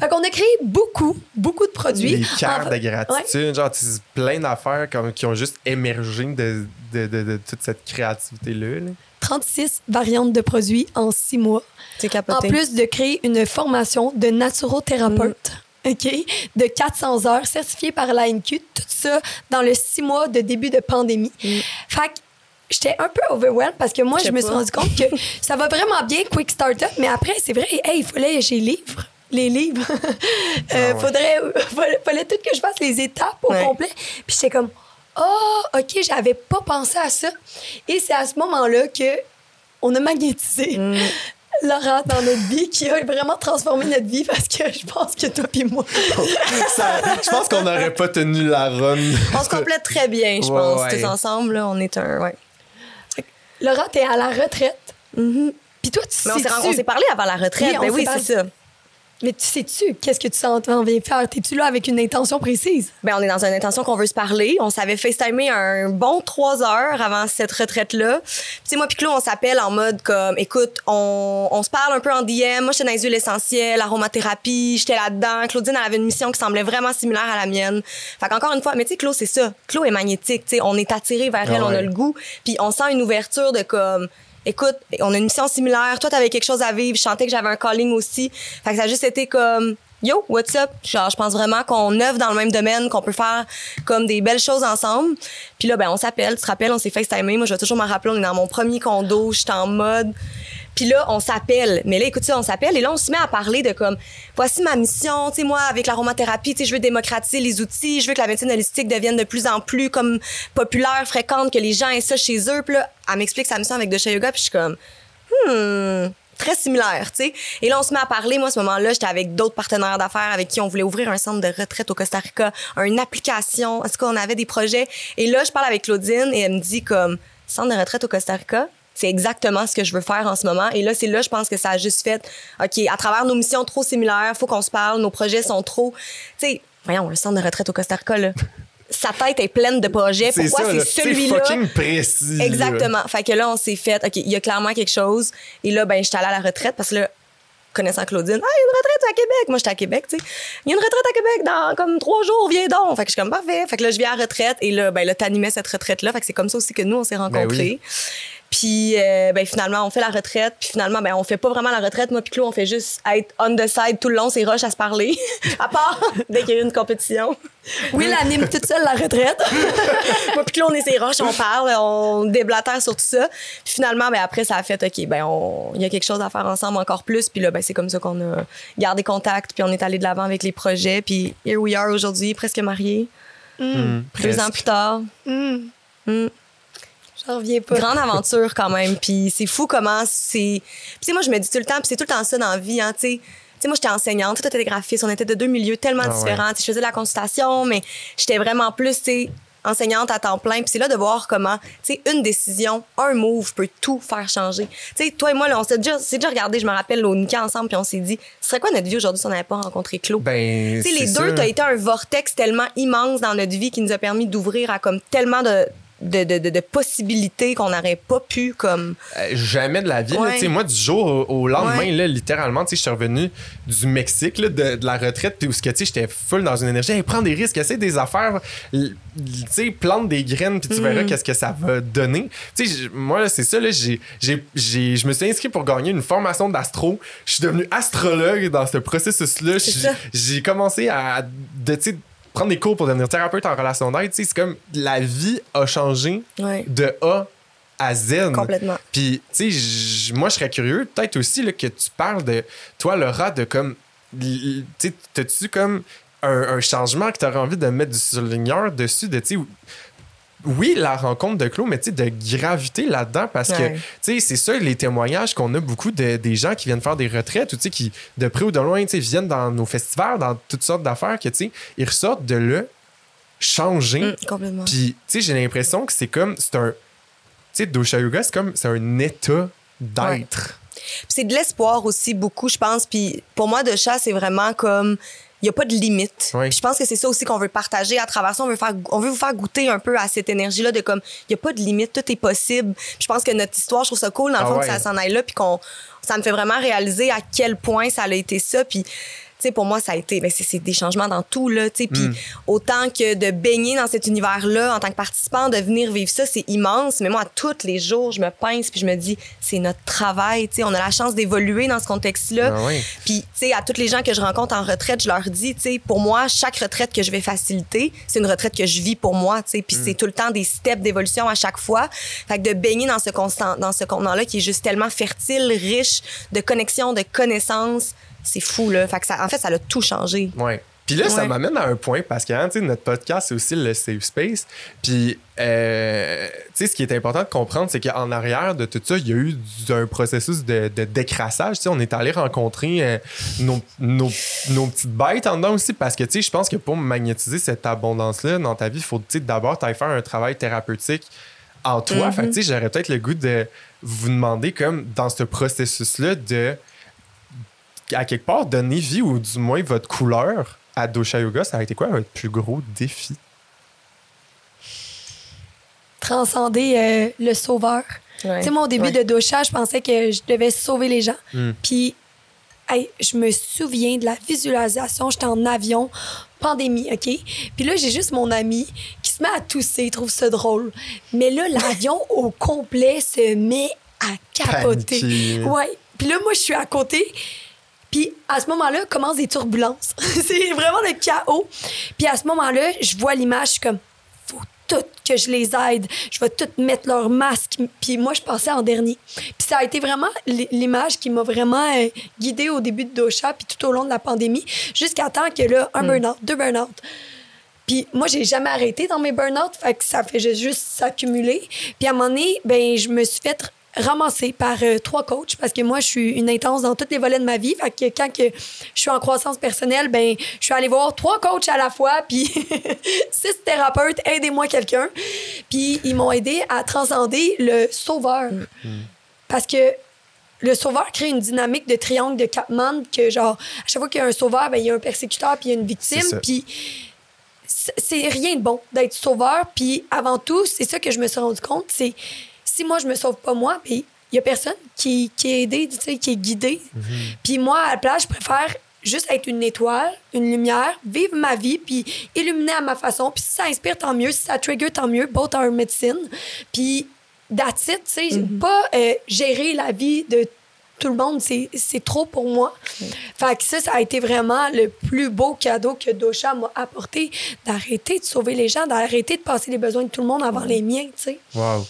Fait qu'on a créé beaucoup, beaucoup de produits. Les cartes En- de gratitude, genre, tu sais, plein d'affaires comme, qui ont juste émergé de, de, de- de toute cette créativité-là. là. 36 variantes de produits en six mois. C'est En capoté. plus de créer une formation de naturothérapeute. OK? De 400 heures certifiée par l'ANQ. Tout ça dans le six mois de début de pandémie. Fait que j'étais un peu overwhelmed parce que moi, Je me suis rendu compte que ça va vraiment bien, Quick Startup, mais après, c'est vrai, hey, il fallait, j'ai livre. Les livres. Euh, Ah ouais. faudrait, fallait, fallait tout que je fasse les étapes au Ouais. complet. Puis j'étais comme, oh, OK, j'avais pas pensé à ça. Et c'est à ce moment-là que on a magnétisé. Laura dans notre vie qui a vraiment transformé notre vie parce que je pense que toi et moi. Ça- je pense qu'on n'aurait pas tenu la run. On se complète très bien, je Ouais, pense. ouais. Tous ensemble, là, on est un. Ouais. Laura, t'es à la retraite. Puis toi, tu Mais on s'est, sais-tu- on s'est parlé avant la retraite. Oui, ben oui, c'est ça. Mais tu sais-tu, qu'est-ce que tu s'en viens faire? T'es-tu là avec une intention précise? Ben, on est dans une intention qu'on veut se parler. On s'avait FaceTimé un bon trois heures avant cette retraite-là. Puis, tu sais, moi puis Claude, on s'appelle en mode comme, écoute, on, on se parle un peu en DM. Moi, j'étais dans les huiles essentielles, aromathérapie, j'étais là-dedans. Claudine, elle avait une mission qui semblait vraiment similaire à la mienne. Fait qu'encore une fois, mais tu sais, Claude, c'est ça. Claude est magnétique, tu sais. On est attiré vers Ah elle, on a le goût. Puis, on sent une ouverture de comme, écoute, on a une mission similaire. Toi, t'avais quelque chose à vivre. Je sentais que j'avais un calling aussi. Fait que ça a juste été comme, yo, what's up? Genre, je pense vraiment qu'on œuvre dans le même domaine, qu'on peut faire comme des belles choses ensemble. Puis là, ben, on s'appelle. Tu te rappelles, on s'est FaceTimé. Moi, je vais toujours me rappeler, on est dans mon premier condo, j'étais en mode. Puis là, on s'appelle. Mais là, écoute on s'appelle et là, on se met à parler de comme, voici ma mission, tu sais, moi, avec l'aromathérapie, tu sais, je veux démocratiser les outils, je veux que la médecine holistique devienne de plus en plus comme populaire, fréquente, que les gens aient ça chez eux. Puis là, elle m'explique sa mission avec Dosha Yoga, puis je suis comme, hmm, très similaire, tu sais. Et là, on se met à parler. Moi, à ce moment-là, j'étais avec d'autres partenaires d'affaires avec qui on voulait ouvrir un centre de retraite au Costa Rica, une application. En tout cas, on avait des projets? Et là, je parle avec Claudine et elle me dit comme, centre de retraite au Costa Rica, c'est exactement ce que je veux faire en ce moment. Et là, c'est là, je pense que ça a juste fait, OK, à travers nos missions trop similaires, faut qu'on se parle, nos projets sont trop, tu sais, voyons, le centre de retraite au Costa Rica, là, sa tête est pleine de projets. Pourquoi c'est celui-là? fucking précis. là. Exactement. Fait que là, on s'est fait, OK, il y a clairement quelque chose. Et là, ben, j'étais allée à la retraite parce que là, connaissant Claudine, ah, il y a une retraite à Québec. Moi, j'étais à Québec, tu sais. Il y a une retraite à Québec dans comme trois jours, viens donc. Fait que je suis comme parfait. Fait que là, je viens à la retraite et là, ben, là, t'animais cette retraite-là. Fait que c'est comme ça aussi que nous, on s'est rencontrés. Puis, euh, ben, finalement, on fait la retraite. Puis finalement, ben, on fait pas vraiment la retraite. Moi, puis Claude, on fait juste être on the side tout le long. C'est rush à se parler. à part dès qu'il y a eu une compétition. Oui, l'anime toute seule, la retraite. Moi puis Claude, on est ses roches, on parle, on déblatère sur tout ça. Puis finalement, ben après, ça a fait, OK, ben il y a quelque chose à faire ensemble encore plus. Puis là, ben c'est comme ça qu'on a gardé contact, puis on est allé de l'avant avec les projets. Puis here we are aujourd'hui, presque mariés. Deux presque. ans plus tard. J'en reviens pas. Grande aventure quand même. Puis c'est fou comment c'est. Puis tu sais, moi, je me dis tout le temps, puis c'est tout le temps ça dans la vie, hein, tu sais. Tu sais, moi, j'étais enseignante, toi, t'étais graphiste, on était de deux milieux tellement Ah ouais. différents. Tu sais, Je faisais de la consultation, mais j'étais vraiment plus, tu sais, enseignante à temps plein. Puis c'est là de voir comment, tu sais, une décision, un move peut tout faire changer. Tu sais, toi et moi, là, on s'est déjà, déjà regardé, je me rappelle, au Nika ensemble, puis on s'est dit, ce serait quoi notre vie aujourd'hui si on n'avait pas rencontré Claude? Ben, Tu sais, les deux, t'as été un vortex tellement immense dans notre vie qui nous a permis d'ouvrir à comme tellement de, de, de, de- de possibilités qu'on n'aurait pas pu comme. Euh, jamais de la vie. là. Ouais. Moi, du jour au, au lendemain, Ouais. là, littéralement, je suis revenu du Mexique, là, de, de la retraite, puis où ce que, j'étais full dans une énergie. Hey, prends des risques, essaie des affaires, plante des graines, puis tu Mm. verras qu'est-ce que ça va donner. Moi, là, c'est ça, là, je me suis inscrit pour gagner une formation d'astro. Je suis devenu astrologue dans ce processus-là. C'est J'ai- commencé à, de, prendre des cours pour devenir thérapeute en relation d'aide. Tu sais, c'est comme la vie a changé Ouais. de A à Z. Complètement. Puis, tu sais, moi, je serais curieux, peut-être aussi, là, que tu parles de, toi, Laura, de comme, tu sais, t'as-tu comme un, un changement que tu aurais envie de mettre du surligneur dessus, de, tu sais, oui, la rencontre de Claude, mais tu sais, de gravité là-dedans, parce que, tu sais, c'est ça, les témoignages qu'on a beaucoup de, des gens qui viennent faire des retraites ou, tu sais, qui, de près ou de loin, tu sais, viennent dans nos festivals, dans toutes sortes d'affaires, que, tu sais, ils ressortent de là changés. Mm, complètement. Puis, tu sais, j'ai l'impression que c'est comme, c'est un, tu sais, Dosha Yoga, c'est comme, c'est un état d'être. C'est de l'espoir aussi beaucoup, je pense. Puis pour moi, de chat, c'est vraiment comme il y a pas de limite. Oui. Je pense que c'est ça aussi qu'on veut partager à travers ça. On veut faire, on veut vous faire goûter un peu à cette énergie-là de comme il y a pas de limite, tout est possible. Puis je pense que notre histoire, je trouve ça cool dans le Ah fond ouais. que ça s'en aille là, puis qu'on, ça me fait vraiment réaliser à quel point ça a été ça. Puis sais, pour moi, ça a été, ben, c'est, des changements dans tout, là, tu sais. Puis Mm. autant que de baigner dans cet univers-là en tant que participant, de venir vivre ça, c'est immense. Mais moi, tous les jours, je me pince puis je me dis, c'est notre travail, tu sais. On a la chance d'évoluer dans ce contexte-là. Ah ouais. Puis, tu sais, à toutes les gens que je rencontre en retraite, je leur dis, tu sais, pour moi, chaque retraite que je vais faciliter, c'est une retraite que je vis pour moi, tu sais. Puis c'est tout le temps des steps d'évolution à chaque fois. Fait que de baigner dans ce constant, dans ce contenant-là qui est juste tellement fertile, riche de connexions, de connaissances, c'est fou, là. Fait que ça, en fait, ça a tout changé. Ouais. Puis là, ça m'amène à un point parce que hein, notre podcast, c'est aussi le safe space. Puis, euh, tu sais, ce qui est important de comprendre, c'est qu'en arrière de tout ça, il y a eu un processus de, de décrassage. Tu sais, on est allé rencontrer euh, nos, nos, nos petites bêtes en dedans aussi parce que, tu sais, je pense que pour magnétiser cette abondance-là dans ta vie, il faut, d'abord, t'ailles faire un travail thérapeutique en toi. Fait que, tu sais, j'aurais peut-être le goût de vous demander, comme dans ce processus-là, de à quelque part donner vie ou du moins votre couleur à Dosha Yoga, ça a été quoi votre plus gros défi? Transcender euh, le sauveur. Ouais. Tu sais, moi, au début Ouais. de Dosha, je pensais que je devais sauver les gens. Mm. Puis, hey, je me souviens de la visualisation. J'étais en avion, pandémie, OK? Puis là, j'ai juste mon ami qui se met à tousser, il trouve ça drôle. Mais là, l'avion au complet se met à capoter. Paniquer. Ouais. Puis là, moi, je suis à côté. Puis à ce moment-là, commencent des turbulences. c'est vraiment le chaos. Puis à ce moment-là, je vois l'image, je suis comme, faut tout que je les aide. Je vais tout mettre leur masque. Puis moi, je passais en dernier. Puis ça a été vraiment l'image qui m'a vraiment euh, guidée au début de Dosha, puis tout au long de la pandémie, jusqu'à temps que là, un burn-out, deux burn-out. Puis moi, j'ai jamais arrêté dans mes burn-out, fait que ça fait ju- juste s'accumuler. Puis à un moment donné, ben, je me suis fait ramasser par euh, trois coachs parce que moi, je suis une intense dans tous les volets de ma vie. Fait que quand que je suis en croissance personnelle, ben, je suis allée voir trois coachs à la fois, puis six thérapeutes, aidez-moi quelqu'un. Puis ils m'ont aidé à transcender le sauveur. Parce que le sauveur crée une dynamique de triangle de Capman que, genre, à chaque fois qu'il y a un sauveur, ben, il y a un persécuteur puis il y a une victime. Puis c'est c'est rien de bon d'être sauveur. Puis avant tout, c'est ça que je me suis rendu compte, c'est si moi, je me sauve pas moi, puis il y a personne qui, qui est aidé, tu sais, qui est guidé. Puis moi, à la place, je préfère juste être une étoile, une lumière, vivre ma vie, puis illuminer à ma façon. Puis si ça inspire, tant mieux. Si ça trigger, tant mieux. Both are medicine. Puis that's it, tu sais. Pas euh, gérer la vie de tout le monde, c'est c'est trop pour moi. Fait que ça, ça a été vraiment le plus beau cadeau que Dosha m'a apporté, d'arrêter de sauver les gens, d'arrêter de passer les besoins de tout le monde avant les miens, tu sais. Wow.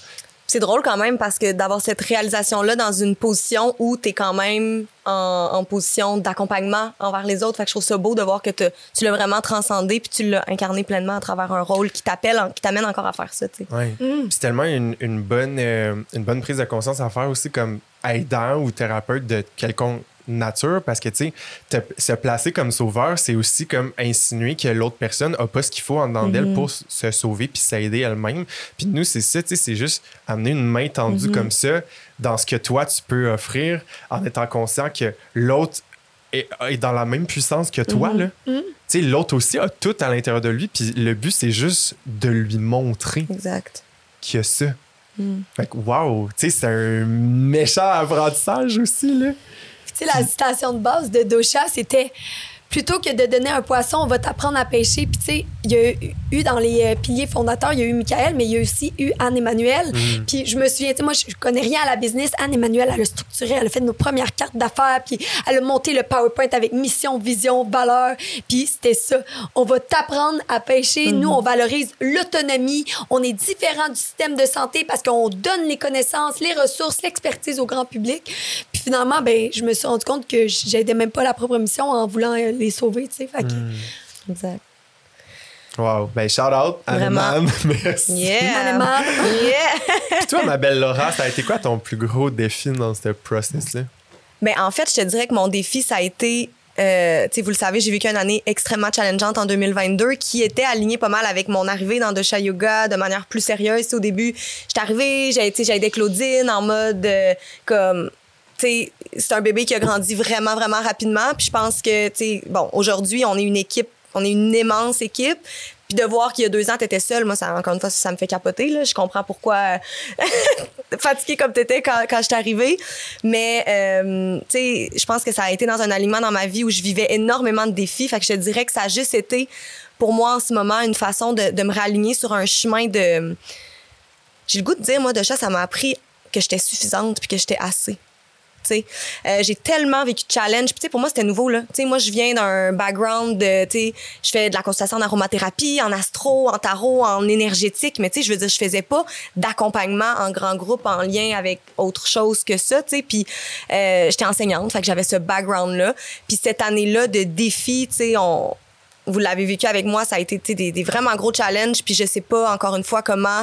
C'est drôle quand même parce que d'avoir cette réalisation-là dans une position où tu es quand même en, en position d'accompagnement envers les autres. Fait que je trouve ça beau de voir que te- tu l'as vraiment transcendé puis tu l'as incarné pleinement à travers un rôle qui t'appelle, en- qui t'amène encore à faire ça. Ouais. Puis C'est tellement une, une bonne, euh, une bonne prise de conscience à faire aussi comme aidant ou thérapeute de quelconque nature parce que, tu sais, se placer comme sauveur, c'est aussi comme insinuer que l'autre personne a pas ce qu'il faut en dedans d'elle pour s- se sauver puis s'aider elle-même. Puis nous, c'est ça, tu sais, c'est juste amener une main tendue comme ça dans ce que toi, tu peux offrir en étant conscient que l'autre est, est dans la même puissance que toi, là. Tu sais, l'autre aussi a tout à l'intérieur de lui, puis le but, c'est juste de lui montrer Exact. qu'il y a ça. Fait que, wow, tu sais, c'est un méchant apprentissage aussi, là. Tu sais, la citation de base de Dosha, c'était plutôt que de donner un poisson, on va t'apprendre à pêcher. Puis, tu sais, il y a eu- dans les euh, piliers fondateurs, il y a eu Michael, mais il y a aussi eu Anne-Emmanuel. Puis, je me souviens, tu sais, moi, je connais rien à la business. Anne-Emmanuel, elle a structuré, elle a fait nos premières cartes d'affaires, puis elle a monté le PowerPoint avec mission, vision, valeur. Puis, c'était ça. On va t'apprendre à pêcher. Nous, on valorise l'autonomie. On est différent du système de santé parce qu'on donne les connaissances, les ressources, l'expertise au grand public. Puis finalement, ben, je me suis rendu compte que j'aidais même pas la propre mission en voulant euh, les sauver, tu sais. Fait que, Exact. Wow. Ben, shout out à Vraiment. Anneman. Merci. Yeah. Anneman. Yeah. Puis toi, ma belle Laura, ça a été quoi ton plus gros défi dans ce process-là? Ben, en fait, je te dirais que mon défi, ça a été. euh, tu sais, vous le savez, j'ai vécu une année extrêmement challengeante en 2022 qui était alignée pas mal avec mon arrivée dans Dosha Yoga de manière plus sérieuse. Au début, j'étais arrivée, j'ai été, j'ai aidé Claudine en mode euh, comme. tu sais, c'est un bébé qui a grandi vraiment, vraiment rapidement. Puis je pense que, tu sais, bon, aujourd'hui, on est une équipe, on est une immense équipe. Puis de voir qu'il y a deux ans, t'étais seule, moi, encore une fois, ça me fait capoter. Là. Je comprends pourquoi fatiguée comme t'étais quand, quand je suis arrivée. Mais, euh, tu sais, je pense que ça a été dans un alignement dans ma vie où je vivais énormément de défis. Fait que je te dirais que ça a juste été, pour moi, en ce moment, une façon de, de me réaligner sur un chemin de... J'ai le goût de dire, moi, de chat, ça m'a appris que j'étais suffisante puis que j'étais assez. Euh, j'ai tellement vécu de challenge. Puis, pour moi, c'était nouveau. Là. Tu sais, moi, je viens d'un background de, je fais de la consultation en aromathérapie, en astro, en tarot, en énergétique. Mais, je veux dire, je faisais pas d'accompagnement en grand groupe en lien avec autre chose que ça, tu sais. Puis, euh, j'étais enseignante, fait j'avais ce background-là. Puis, cette année-là de défi, on, vous l'avez vécu avec moi, ça a été des, des, vraiment gros challenges. Puis je sais pas, encore une fois, comment.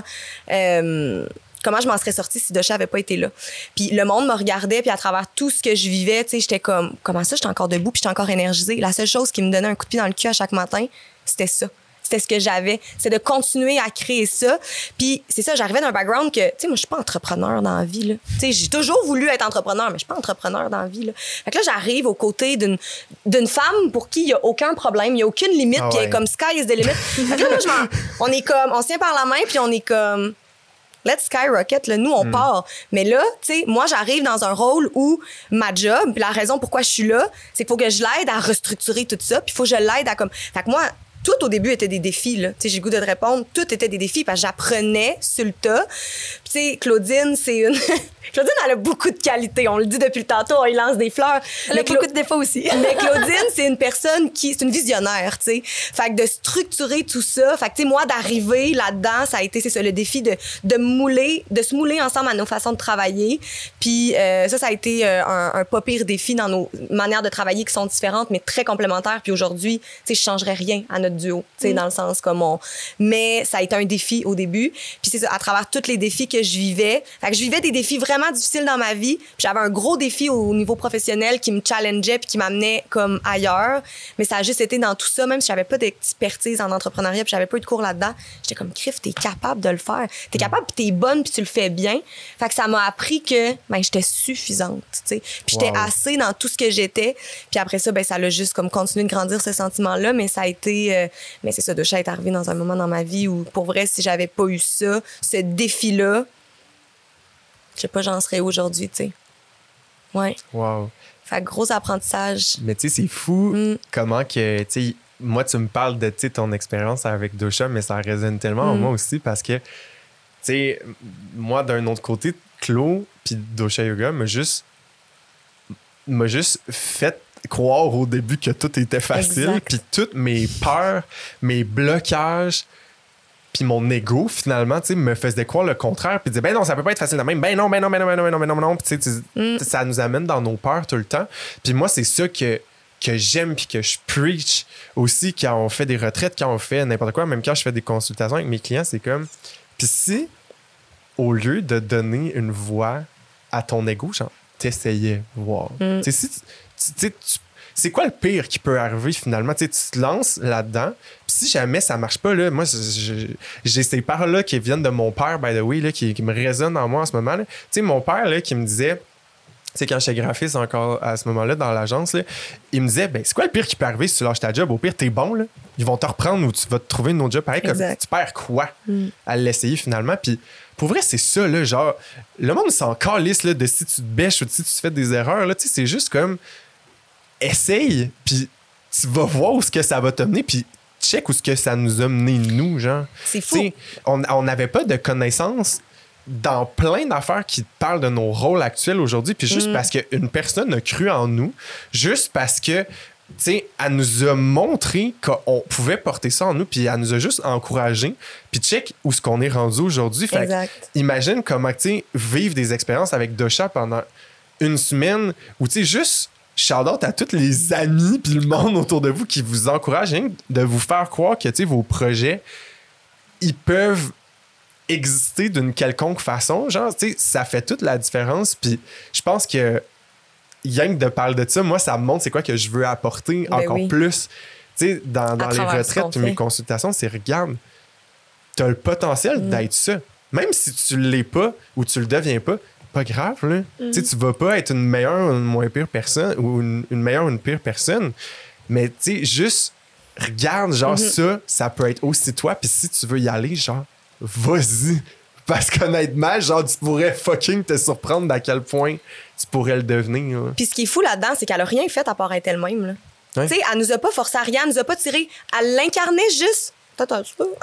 Euh, comment je m'en serais sortie si Dosha avait pas été là? Puis le monde me regardait, puis à travers tout ce que je vivais, tu sais, j'étais comme, comment ça, j'étais encore debout, puis j'étais encore énergisée? La seule chose qui me donnait un coup de pied dans le cul à chaque matin, c'était ça. C'était ce que j'avais. C'est de continuer à créer ça. Puis c'est ça, j'arrivais d'un background que, tu sais, moi, je suis pas entrepreneur dans la vie, là. Tu sais, j'ai toujours voulu être entrepreneur, mais je suis pas entrepreneur dans la vie, là. Fait que là, j'arrive aux côtés d'une, d'une femme pour qui il y a aucun problème, il y a aucune limite, Ah puis elle est ouais. comme sky is the limit. fait que là, moi, je m'en- on est comme, on se tient par la main, puis on est comme, let's skyrocket, là, nous, on Hmm. part. Mais là, tu sais, moi, j'arrive dans un rôle où ma job, puis la raison pourquoi je suis là, c'est qu'il faut que je l'aide à restructurer tout ça, puis il faut que je l'aide à comme. Fait que moi, tout au début était des défis, là. J'ai le goût de te répondre. Tout était des défis parce que j'apprenais sur le tas. Puis, tu sais, Claudine, c'est une. Claudine, elle a beaucoup de qualités. On le dit depuis le tantôt, on lui lance des fleurs. Elle a Mais Cla- beaucoup de défauts aussi. mais Claudine, c'est une personne qui, c'est une visionnaire, tu sais. Fait que de structurer tout ça, fait que tu sais, moi d'arriver là-dedans, ça a été c'est ça le défi de de mouler, de se mouler ensemble à nos façons de travailler. Puis euh, ça, ça a été euh, un, un pas pire défi dans nos manières de travailler qui sont différentes, mais très complémentaires. Puis aujourd'hui, tu sais, je changerais rien à notre duo, tu sais, dans le sens comme on. Mais ça a été un défi au début. Puis c'est ça, à travers tous les défis que je vivais. Fait que je vivais des défis vraiment difficiles dans ma vie. Puis j'avais un gros défi au niveau professionnel qui me challengeait puis qui m'amenait comme ailleurs. Mais ça a juste été dans tout ça, même si j'avais pas d'expertise en entrepreneuriat puis j'avais pas eu de cours là-dedans. J'étais comme, Criff, t'es capable de le faire. T'es capable puis t'es bonne puis tu le fais bien. Fait que ça m'a appris que ben, j'étais suffisante, tu sais. Puis j'étais Wow. assez dans tout ce que j'étais. Puis après ça, ben, ça l'a juste comme continué de grandir ce sentiment-là. Mais ça a été, euh, mais c'est ça, de est arrivé dans un moment dans ma vie où, pour vrai, si j'avais pas eu ça, ce défi-là, je sais pas, j'en serais aujourd'hui, tu sais. Ouais. Wow. Fait gros apprentissage. Mais tu sais, c'est fou Mm. comment que, tu sais, moi, tu me parles de tu sais, ton expérience avec Dosha, mais ça résonne tellement en Mm. moi aussi parce que, tu sais, moi, d'un autre côté, Claude puis Dosha Yoga m'a juste, m'a juste fait croire au début que tout était facile, puis toutes mes peurs, mes blocages, puis mon ego finalement, tu sais, me faisait croire le contraire, puis disait ben non, ça peut pas être facile de même, ben non, ben non, ben non, ben non, ben non, ben non, ben non, puis tu sais, Mm. ça nous amène dans nos peurs tout le temps. Puis moi, c'est ça que que j'aime puis que je preach aussi quand on fait des retraites, quand on fait n'importe quoi, même quand je fais des consultations avec mes clients, c'est comme puis si au lieu de donner une voix à ton ego, genre t'essayais voir. Mm. Tu sais, si tu- c'est quoi le pire qui peut arriver finalement? Tu sais, tu te lances là-dedans, puis si jamais ça marche pas, là, moi, j'ai ces paroles-là qui viennent de mon père, by the way, là, qui, qui me résonnent en moi en ce moment. là. Tu sais, mon père, là, qui me disait, sais, quand j'étais graphiste encore à ce moment-là dans l'agence, il me disait, ben, c'est quoi le pire qui peut arriver si tu lâches ta job? Au pire, t'es bon, là. Ils vont te reprendre ou tu vas te trouver une autre job. Pareil, comme tu perds quoi Mm. à l'essayer finalement? Puis pour vrai, c'est ça, là, genre, le monde s'en calisse, là, de si tu te bêches ou de si tu fais des erreurs, là, tu sais, c'est juste comme, essaye, puis tu vas voir où ce que ça va te mener, puis check où ce que ça nous a mené, nous, genre. C'est fou. on on n'avait pas de connaissances dans plein d'affaires qui parlent de nos rôles actuels aujourd'hui, puis juste Mm. parce qu'une personne a cru en nous, juste parce que, elle nous a montré qu'on pouvait porter ça en nous, puis elle nous a juste encouragé, puis check où ce qu'on est rendu aujourd'hui. Fait imagine comment, tu vivre des expériences avec Dosha pendant une semaine, ou tu sais, juste shout-out à tous les amis puis le monde autour de vous qui vous que de vous faire croire que, vos projets, ils peuvent exister d'une quelconque façon. Genre, tu sais, ça fait toute la différence. Puis je pense que rien que de parler de ça, moi, ça me montre c'est quoi que je veux apporter Ben encore oui. plus. Tu sais, dans, dans les retraites mes consultations, c'est regarde, tu as le potentiel Mm. d'être ça. Même si tu l'es pas ou tu le deviens pas, pas grave, là. Mm. Tu vas pas être une meilleure ou une moins pire personne ou une, une meilleure ou une pire personne. Mais tu sais, juste regarde, genre Mm-hmm. ça, ça peut être aussi toi. Puis si tu veux y aller, genre, vas-y. Parce qu'honnêtement, genre, tu pourrais fucking te surprendre d'à quel point tu pourrais le devenir. Puis ce qui est fou là-dedans, c'est qu'elle a rien fait à part être elle-même. Tu sais, elle nous a pas forcé à rien, elle nous a pas tiré. Elle l'incarnait juste Peut-être un petit peu.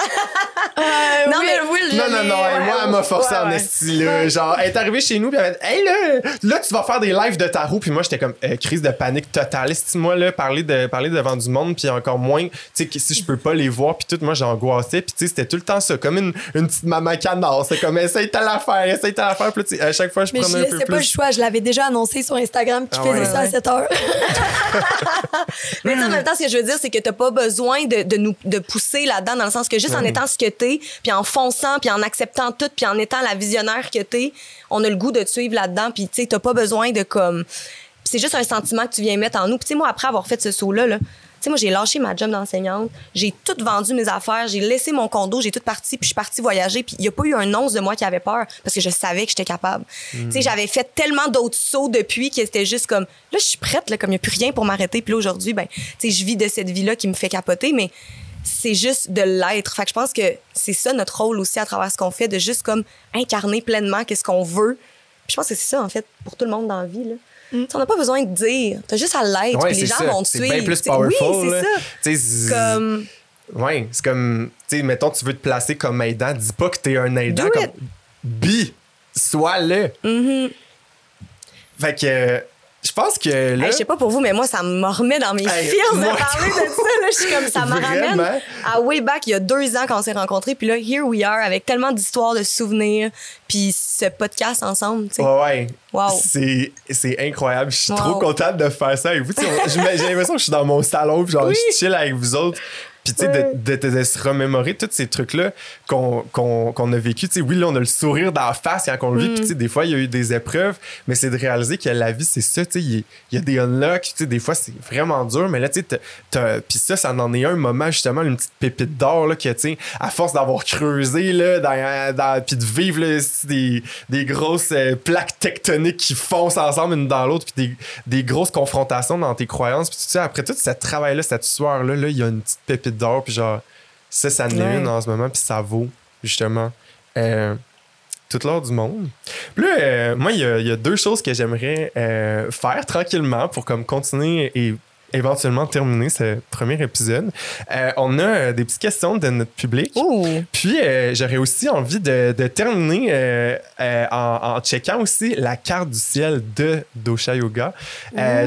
Euh, Non, Will, mais- Will, je Non, non, non, ouais, moi, elle m'a forcé ouais, en ouais. esti, là. Genre, elle est arrivée chez nous, puis elle a dit, hey, là, là, tu vas faire des lives de tarot. Puis moi, j'étais comme, euh, crise de panique totale. Estime-moi, là, parler, de, parler devant du monde, puis encore moins, tu sais, si je peux pas les voir, puis tout, moi, j'angoissais. Puis, tu sais, c'était tout le temps ça, comme une, une petite maman canard. C'est comme, essaye ta l'affaire, essaye ta l'affaire. Puis, là, tu sais, à chaque fois, je Mais je prenais un peu laissais pas le plus. choix. Je l'avais déjà annoncé sur Instagram qu'il Ah faisait ouais. ça à 7 heures. Mais tu sais, en même temps, ce que je veux dire, c'est que t'as pas besoin de, de nous de pousser là-dedans, dans le sens que juste en étant ce que t'es, puis en fonçant, puis en acceptant tout, puis en étant la visionnaire que t'es, on a le goût de te suivre là-dedans, puis tu sais, t'as pas besoin de comme. C'est juste un sentiment que tu viens mettre en nous. Puis tu sais, moi, après avoir fait ce saut-là, là, tu sais, moi, j'ai lâché ma job d'enseignante, j'ai tout vendu mes affaires, j'ai laissé mon condo, j'ai tout parti, puis je suis partie voyager, puis il y a pas eu un once de moi qui avait peur, parce que je savais que j'étais capable. Tu sais, j'avais fait tellement d'autres sauts depuis que c'était juste comme, là, je suis prête, là, comme il n'y a plus rien pour m'arrêter, puis là, aujourd'hui, ben, tu sais, je vis de cette vie-là qui me fait capoter, mais c'est juste de l'être. Fait que je pense que c'est ça notre rôle aussi à travers ce qu'on fait, de juste comme incarner pleinement qu'est-ce qu'on veut. Puis je pense que c'est ça, en fait, pour tout le monde dans la vie, là. Sais, On n'a pas besoin de dire. T'as juste à l'être, Ouais, puis les c'est gens ça. vont te C'est suivre. bien plus Oui, powerful, c'est ça. C'est- Comme, Ouais, c'est comme, tu sais, mettons, tu veux te placer comme aidant, dis pas que t'es un aidant. Comme. Be, sois-le. mhm. Fait que, je pense que là. Hey, je sais pas pour vous, mais moi, ça me remet dans mes Hey, moi, de parler de ça. Là. Je suis comme, ça me ramène à way back, il y a deux ans quand on s'est rencontrés. Puis là, here we are, avec tellement d'histoires, de souvenirs. Puis ce podcast ensemble, tu sais. Ouais, ouais. Wow. C'est, incroyable. Je suis Wow. trop contente de faire ça avec vous. J'ai l'impression que je suis dans mon salon, puis genre, Oui. je chill avec vous autres. Puis, tu sais, Ouais. de, de, de se remémorer tous ces trucs-là qu'on, a vécu. Tu sais, oui, là, on a le sourire dans la face quand on le vit. Mm. Puis, tu sais, des fois, il y a eu des épreuves, mais c'est de réaliser que la vie, c'est ça. Tu sais, il y, a- des unlocks. Tu sais, des fois, c'est vraiment dur, mais là, tu sais, puis ça, ça en est un moment, justement, une petite pépite d'or, là, que, tu sais, à force d'avoir creusé, là, dans, dans, puis de vivre, là, des, des grosses euh, plaques tectoniques qui foncent ensemble une dans l'autre, puis des, des grosses confrontations dans tes croyances. Puis, tu sais, après tout ce travail-là, cette sueur-là, là, il y a une petite pépite d'or, puis genre, ça, ça en est une en ce moment, puis ça vaut, justement, euh, toute l'or du monde. Puis là, euh, moi, il y, a- il y a deux choses que j'aimerais euh, faire tranquillement pour comme continuer et éventuellement terminer ce premier épisode. Euh, on a euh, des petites questions de notre public. Puis, euh, j'aurais aussi envie de, de terminer euh, en, en checkant aussi la carte du ciel de Dosha Yoga.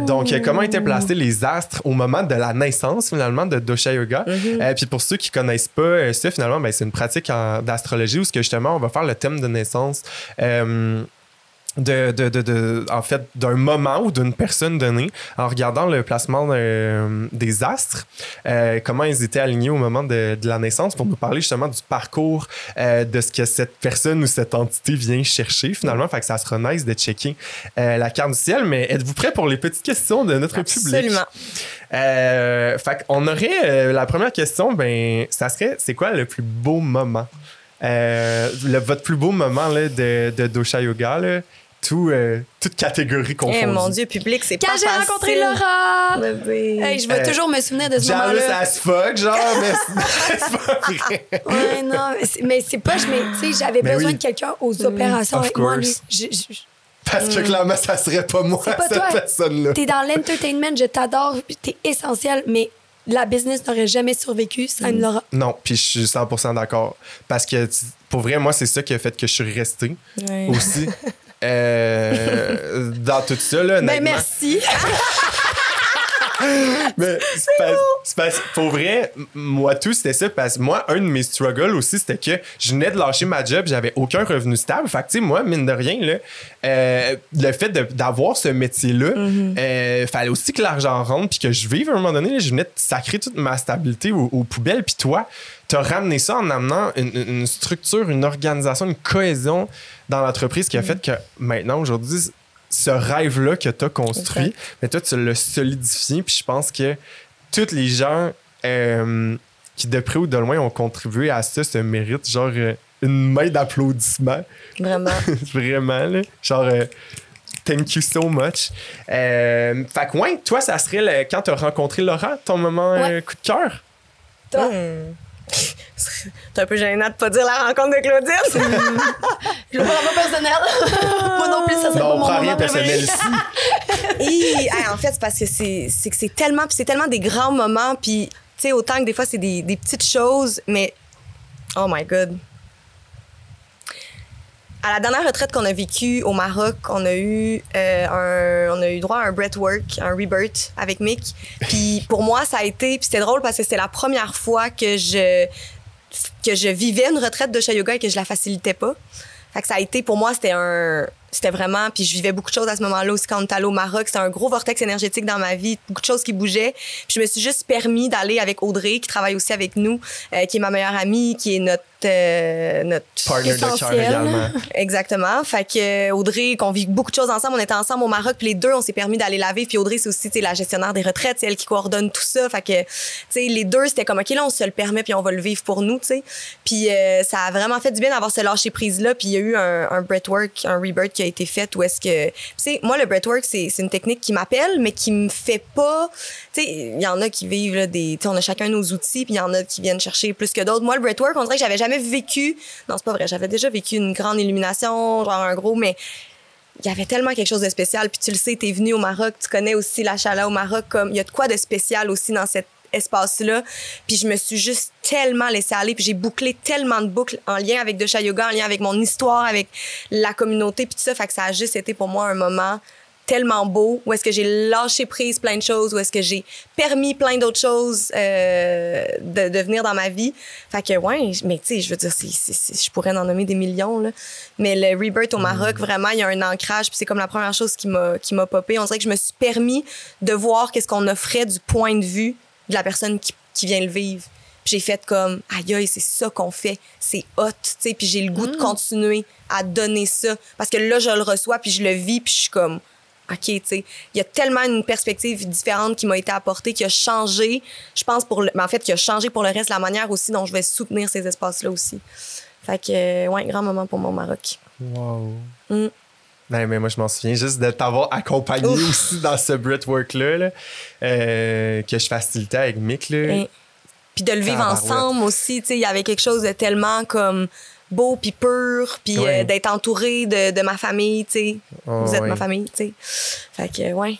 Donc, comment étaient placés les astres au moment de la naissance, finalement, de Dosha Yoga. Euh, puis, pour ceux qui connaissent pas ça, finalement, ben, c'est une pratique d'astrologie où, ce que, justement, on va faire le thème de naissance. De, de, de, de- en fait, d'un moment ou d'une personne donnée en regardant le placement des astres, euh, comment ils étaient alignés au moment de, de la naissance pour nous parler justement du parcours euh, de ce que cette personne ou cette entité vient chercher finalement. Fait que ça sera nice de checker euh, la carte du ciel. Mais êtes-vous prêts pour les petites questions de notre public? Absolument. Fait qu'on aurait la première question, ben, ça serait c'est quoi le plus beau moment? Euh, le- votre plus beau moment là, de, de Dosha Yoga, là, tout, euh, toute catégorie confondue. Eh mon Dieu, public, c'est pas Quand j'ai facile. rencontré Laura! Hey, je vais Euh, toujours me souvenir de ce Jealous moment-là. as fuck, genre, mais c'est pas vrai. Ouais, non, mais c'est- mais c'est pas, je mais tu sais, j'avais besoin oui. de quelqu'un aux opérations Of avec moi. lui. course. Je- je- je- Parce que clairement, ça serait pas moi, pas cette personne-là. T'es dans l'entertainment, je t'adore, t'es essentiel, mais la business n'aurait jamais survécu sans une Laura. Non, puis je suis 100% d'accord. Parce que, pour vrai, moi, c'est ça qui a fait que je suis resté aussi. Euh, dans tout ça, là, Ben merci. Mais c'est pas- c'est parce- pour vrai, moi tout c'était ça parce que moi un de mes struggles aussi c'était que je venais de lâcher ma job, j'avais aucun revenu stable. Fait que tu sais moi mine de rien là, euh, le fait d'avoir ce métier là, Mm-hmm. fallait aussi que l'argent rentre puis que je vive à un moment donné. là, je venais de sacrer toute ma stabilité aux, aux poubelles puis toi t'as ramené ça en amenant une, une structure, une organisation, une cohésion dans l'entreprise qui a fait que maintenant aujourd'hui ce rêve-là que tu as construit, mais toi, tu l'as solidifié. Puis je pense que tous les gens euh, qui, de près ou de loin, ont contribué à ça se méritent genre euh, une main d'applaudissement. Vraiment. Vraiment, là. Genre, euh, thank you so much. Euh, fait que, ouais, toi, ça serait le- quand tu as rencontré Laura, ton moment euh, Ouais. coup de cœur? Toi? Hmm. C'est un peu gênant de pas dire la rencontre de Claudine. Je le prends pas personnel. Moi non plus, ça serait Non, pas on mon prend moment rien personnel ici. Hey, en fait, c'est parce que c'est c'est que c'est tellement, c'est tellement des grands moments, puis sais, autant que des fois, c'est des, des petites choses, mais oh my God. À la dernière retraite qu'on a vécue au Maroc, on a eu euh, un, on a eu droit à un breathwork, un rebirth avec Mick. Puis pour moi, ça a été, puis c'était drôle parce que c'était la première fois que je que je vivais une retraite de yoga et que je la facilitais pas. Fait que ça a été pour moi, c'était un c'était vraiment puis je vivais beaucoup de choses à ce moment-là aussi quand allé au Maroc c'était un gros vortex énergétique dans ma vie beaucoup de choses qui bougeaient puis je me suis juste permis d'aller avec Audrey qui travaille aussi avec nous euh, qui est ma meilleure amie qui est notre euh, notre partner de cœur également. Exactement. Fait que Audrey qu'on vit beaucoup de choses ensemble. On était ensemble au Maroc puis les deux on s'est permis d'aller laver. Puis Audrey c'est aussi la gestionnaire des retraites. C'est elle qui coordonne tout ça. Fait que tu sais les deux c'était comme ok là on se le permet puis on va le vivre pour nous tu sais. Puis euh, ça a vraiment fait du bien d'avoir ce lâcher prise là puis il y a eu un, un breathwork un rebirth qui a été fait ou est-ce que tu sais moi le breathwork c'est c'est une technique qui m'appelle mais qui me fait pas il y en a qui vivent des on a chacun nos outils puis il y en a qui viennent chercher plus que d'autres moi le breathwork on dirait que j'avais jamais vécu non c'est pas vrai j'avais déjà vécu une grande illumination genre un gros mais il y avait tellement quelque chose de spécial puis tu le sais t'es venu au Maroc tu connais aussi la chala au Maroc comme il y a de quoi de spécial aussi dans cette espace-là. Puis je me suis juste tellement laissée aller. Puis j'ai bouclé tellement de boucles en lien avec Dosha Yoga, en lien avec mon histoire, avec la communauté, puis tout ça. Fait que ça a juste été pour moi un moment tellement beau où est-ce que j'ai lâché prise plein de choses, où est-ce que j'ai permis plein d'autres choses euh, de, de venir dans ma vie. Fait que, ouais, mais tu sais, je veux dire, je pourrais en nommer des millions, là. Mais le Rebirth au Maroc, vraiment, il y a un ancrage, puis c'est comme la première chose qui m'a, popé. On dirait que je me suis permis de voir qu'est-ce qu'on offrait du point de vue de la personne qui, qui vient le vivre. Puis j'ai fait comme, aïe, aïe, c'est ça qu'on fait. C'est hot, tu sais. Puis j'ai le goût de continuer à donner ça. Parce que là, je le reçois, puis je le vis, puis je suis comme, OK, tu sais. Il y a tellement une perspective différente qui m'a été apportée, qui a changé, je pense, pour le, mais en fait, qui a changé pour le reste la manière aussi dont je vais soutenir ces espaces-là aussi. Fait que, euh, ouais, grand moment pour mon Maroc. Wow. Mm. Ben, mais moi, je m'en souviens juste de t'avoir accompagné Ouf. aussi dans ce breathwork-là, là, euh, que je facilitais avec Mick. Là. Et- Puis de le vivre ensemble aussi, tu sais, il y avait quelque chose de tellement comme beau puis pur, puis Ouais. euh, d'être entouré de, de ma famille, tu sais. Oh, Vous êtes ouais. ma famille, tu sais. Fait que, ouais,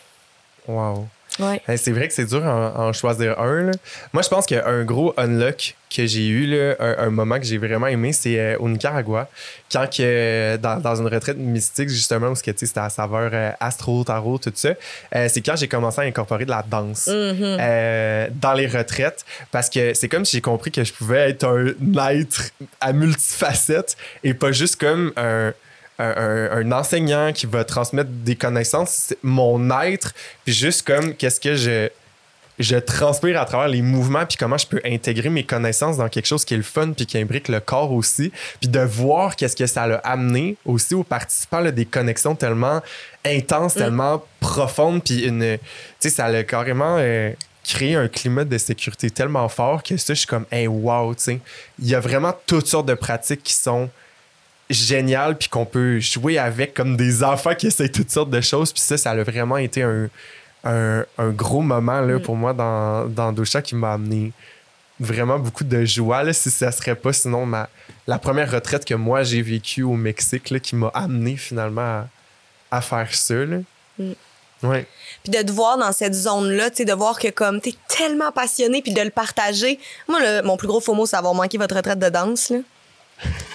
Wow. Ouais. C'est vrai que c'est dur en, en choisir un. là. Moi, je pense qu'un gros unlock que j'ai eu, là, un, un moment que j'ai vraiment aimé, c'est euh, au Nicaragua. Quand que, euh, dans, dans une retraite mystique, justement, où c'était à saveur euh, astro, tarot, tout ça, euh, c'est quand j'ai commencé à incorporer de la danse Mm-hmm. dans les retraites. Parce que c'est comme si j'ai compris que je pouvais être un être à multifacettes et pas juste comme un un, enseignant qui va transmettre des connaissances, mon être, puis juste comme qu'est-ce que je je transpire à travers les mouvements puis comment je peux intégrer mes connaissances dans quelque chose qui est le fun puis qui imbrique le corps aussi. Puis de voir qu'est-ce que ça a amené aussi aux participants là, des connexions tellement intenses tellement profondes puis une tu sais ça a carrément euh, créé un climat de sécurité tellement fort que ça je suis comme hey wow tu sais. Il y a vraiment toutes sortes de pratiques qui sont génial puis qu'on peut jouer avec comme des enfants qui essayent toutes sortes de choses puis ça ça a vraiment été un, un, un gros moment là, pour moi dans, dans Dosha qui m'a amené vraiment beaucoup de joie là, si ça serait pas sinon ma, la première retraite que moi j'ai vécue au Mexique là, qui m'a amené finalement à, à faire ça là. Mm. ouais Puis de te voir dans cette zone-là, de voir que comme t'es tellement passionné, puis de le partager. Moi, le- mon plus gros faux mot, c'est avoir manqué votre retraite de danse, là.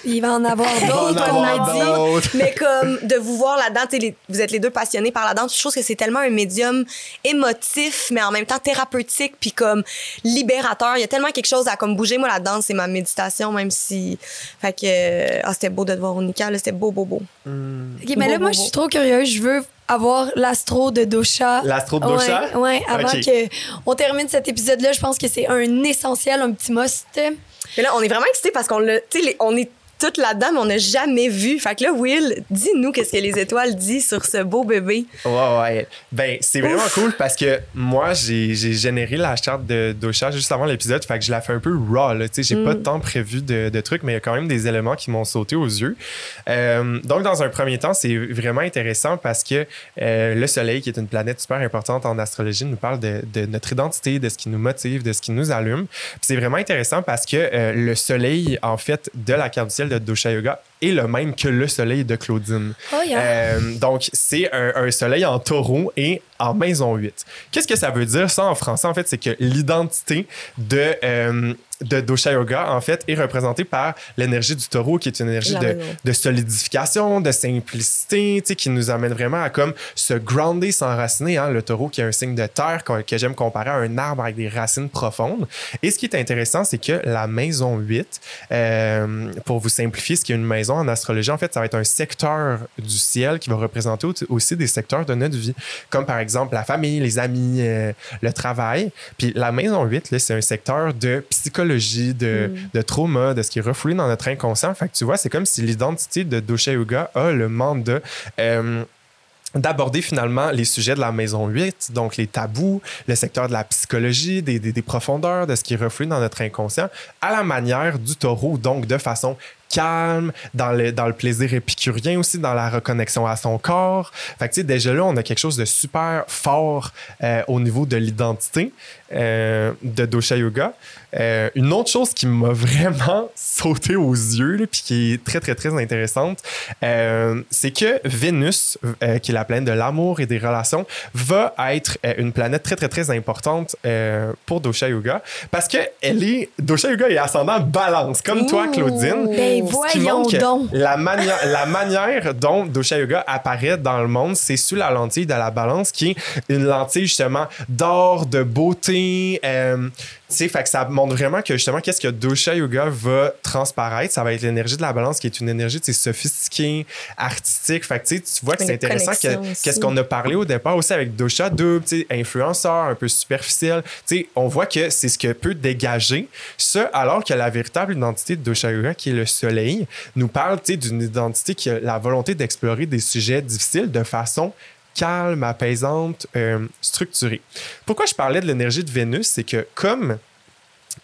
Il va en avoir d'autres, on m'a dit. d'autres. Mais comme de vous voir là-dedans, vous êtes les deux passionnés par la danse. Je trouve que c'est tellement un médium émotif, mais en même temps thérapeutique, puis comme libérateur. Il y a tellement quelque chose à comme bouger. Moi, la danse, c'est ma méditation, même si. Fait que. Ah, c'était beau de te voir au Nika, là. C'était beau, beau, beau. Ok, mais là, Beau, moi, beau, je suis trop curieuse. Je veux avoir l'astro de Dosha. L'astro de Dosha? Ouais, avant Ok. que on termine cet épisode-là, je pense que c'est un essentiel, un petit must. Mais là, on est vraiment excités parce qu'on l'a. Tu sais, on est toutes là-dedans, mais on n'a jamais vu. Fait que là, Will, dis-nous qu'est-ce que les étoiles disent sur ce beau bébé. Ouais, ouais. Ben, c'est vraiment cool parce que moi, j'ai généré la charte de Dosha juste avant l'épisode. Fait que je la fais un peu raw, là. Tu sais, j'ai pas de temps prévu de, de trucs, mais il y a quand même des éléments qui m'ont sauté aux yeux. Euh, donc, dans un premier temps, c'est vraiment intéressant parce que euh, le Soleil, qui est une planète super importante en astrologie, nous parle de, de notre identité, de ce qui nous motive, de ce qui nous allume. C'est vraiment intéressant parce que euh, le Soleil, en fait, de la carte du ciel de Dosha Yoga est le même que le soleil de Claudine. Oh, yeah. Euh, donc, c'est un, un soleil en taureau et en maison 8. Qu'est-ce que ça veut dire, ça, en français? En fait, c'est que l'identité de, euh, de Dosha Yoga, en fait, est représentée par l'énergie du taureau, qui est une énergie de, solidification, de simplicité, tu sais, qui nous amène vraiment à comme se grounder, s'enraciner. Hein? Le taureau qui est un signe de terre que j'aime comparer à un arbre avec des racines profondes. Et ce qui est intéressant, c'est que la maison 8, euh, pour vous simplifier, ce qui est une maison en astrologie, en fait, ça va être un secteur du ciel qui va représenter au- aussi des secteurs de notre vie, comme par exemple la famille, les amis, euh, le travail. Puis la maison 8, là, c'est un secteur de psychologie, de, de trauma, de ce qui est refoulé dans notre inconscient. Fait que tu vois, c'est comme si l'identité de Dosha Yoga a le mandat. euh, d'aborder finalement les sujets de la maison 8, donc les tabous, le secteur de la psychologie, des, des- des profondeurs, de ce qui est refoulé dans notre inconscient, à la manière du taureau, donc de façon calme, dans le, dans le plaisir épicurien aussi, dans la reconnexion à son corps. Fait que, tu sais, déjà là, on a quelque chose de super fort euh, au niveau de l'identité euh, de Dosha Yoga. Euh, une autre chose qui m'a vraiment sauté aux yeux, puis qui est très, très, très intéressante, c'est que Vénus, qui est la planète de l'amour et des relations, va être une planète très, très, très importante pour Dosha Yoga parce que elle est, Dosha Yoga est ascendant balance, comme toi. Claudine. Ben Voyons donc. La, manière la manière dont Dosha Yoga apparaît dans le monde, c'est sous la lentille de la balance, qui est une lentille justement d'or, de beauté. euh, sais, fait que ça montre vraiment que justement, qu'est-ce que Dosha Yoga va transparaître? Ça va être l'énergie de la balance qui est une énergie sophistiquée, artistique. Fait que tu vois que c'est intéressant qu'est-ce qu'on a parlé au départ aussi avec Dosha, deux influenceurs un peu superficiels. Sais, on voit que c'est ce que peut dégager. Ça, alors que la véritable identité de Dosha Yoga, qui est le soleil, nous parle d'une identité qui a la volonté d'explorer des sujets difficiles de façon calme, apaisante, euh, structurée. Pourquoi je parlais de l'énergie de Vénus, c'est que comme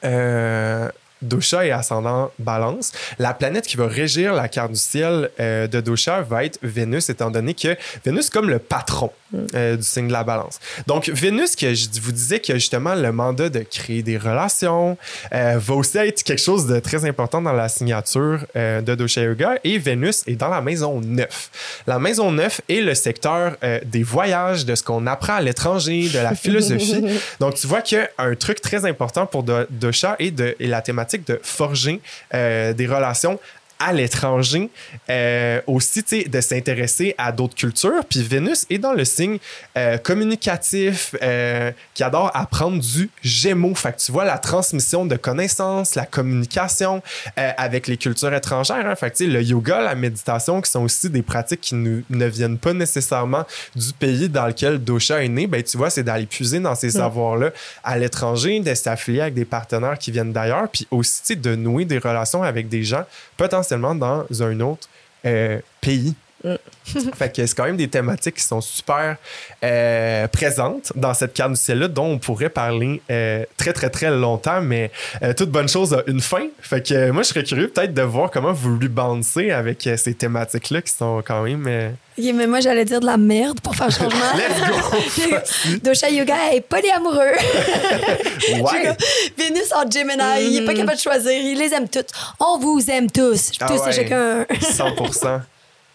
euh, Dosha est ascendant balance, la planète qui va régir la carte du ciel euh, de Dosha va être Vénus, étant donné que Vénus comme le patron euh, du signe de la balance. Donc Vénus, que je vous disais que justement le mandat de créer des relations euh, va aussi être quelque chose de très important dans la signature de Dosha Yoga et Vénus est dans la maison 9. La maison 9 est le secteur des voyages, de ce qu'on apprend à l'étranger, de la philosophie. Donc, tu vois qu'un truc très important pour Do- Dosha est, de, est la thématique de forger euh, des relations à l'étranger, euh, aussi tu sais, de s'intéresser à d'autres cultures. Puis Vénus est dans le signe euh, communicatif euh, qui adore apprendre du Gémeaux. Fait que tu vois la transmission de connaissances, la communication avec les cultures étrangères. Hein. Fait que tu sais, le yoga, la méditation, qui sont aussi des pratiques qui nous- ne viennent pas nécessairement du pays dans lequel Dosha est né, ben, tu vois, c'est d'aller puiser dans ces savoirs-là à l'étranger, de s'affilier avec des partenaires qui viennent d'ailleurs, puis aussi tu sais, de nouer des relations avec des gens potentiellement dans un autre euh, pays. fait que c'est quand même des thématiques qui sont super euh, présentes dans cette carte ciel-là, dont on pourrait parler euh, très, très, très longtemps, mais euh, toute bonne chose a une fin. Fait que moi, je serais curieux peut-être de voir comment vous balancez avec ces thématiques-là qui sont quand même. euh, Ok, mais moi, j'allais dire de la merde pour faire changement. Let's go! Dosha Yoga est polyamoureux. ouais! Vénus en Gemini, il est pas capable de choisir. Il les aime toutes. On vous aime tous. Ah tous et chacun. 100%.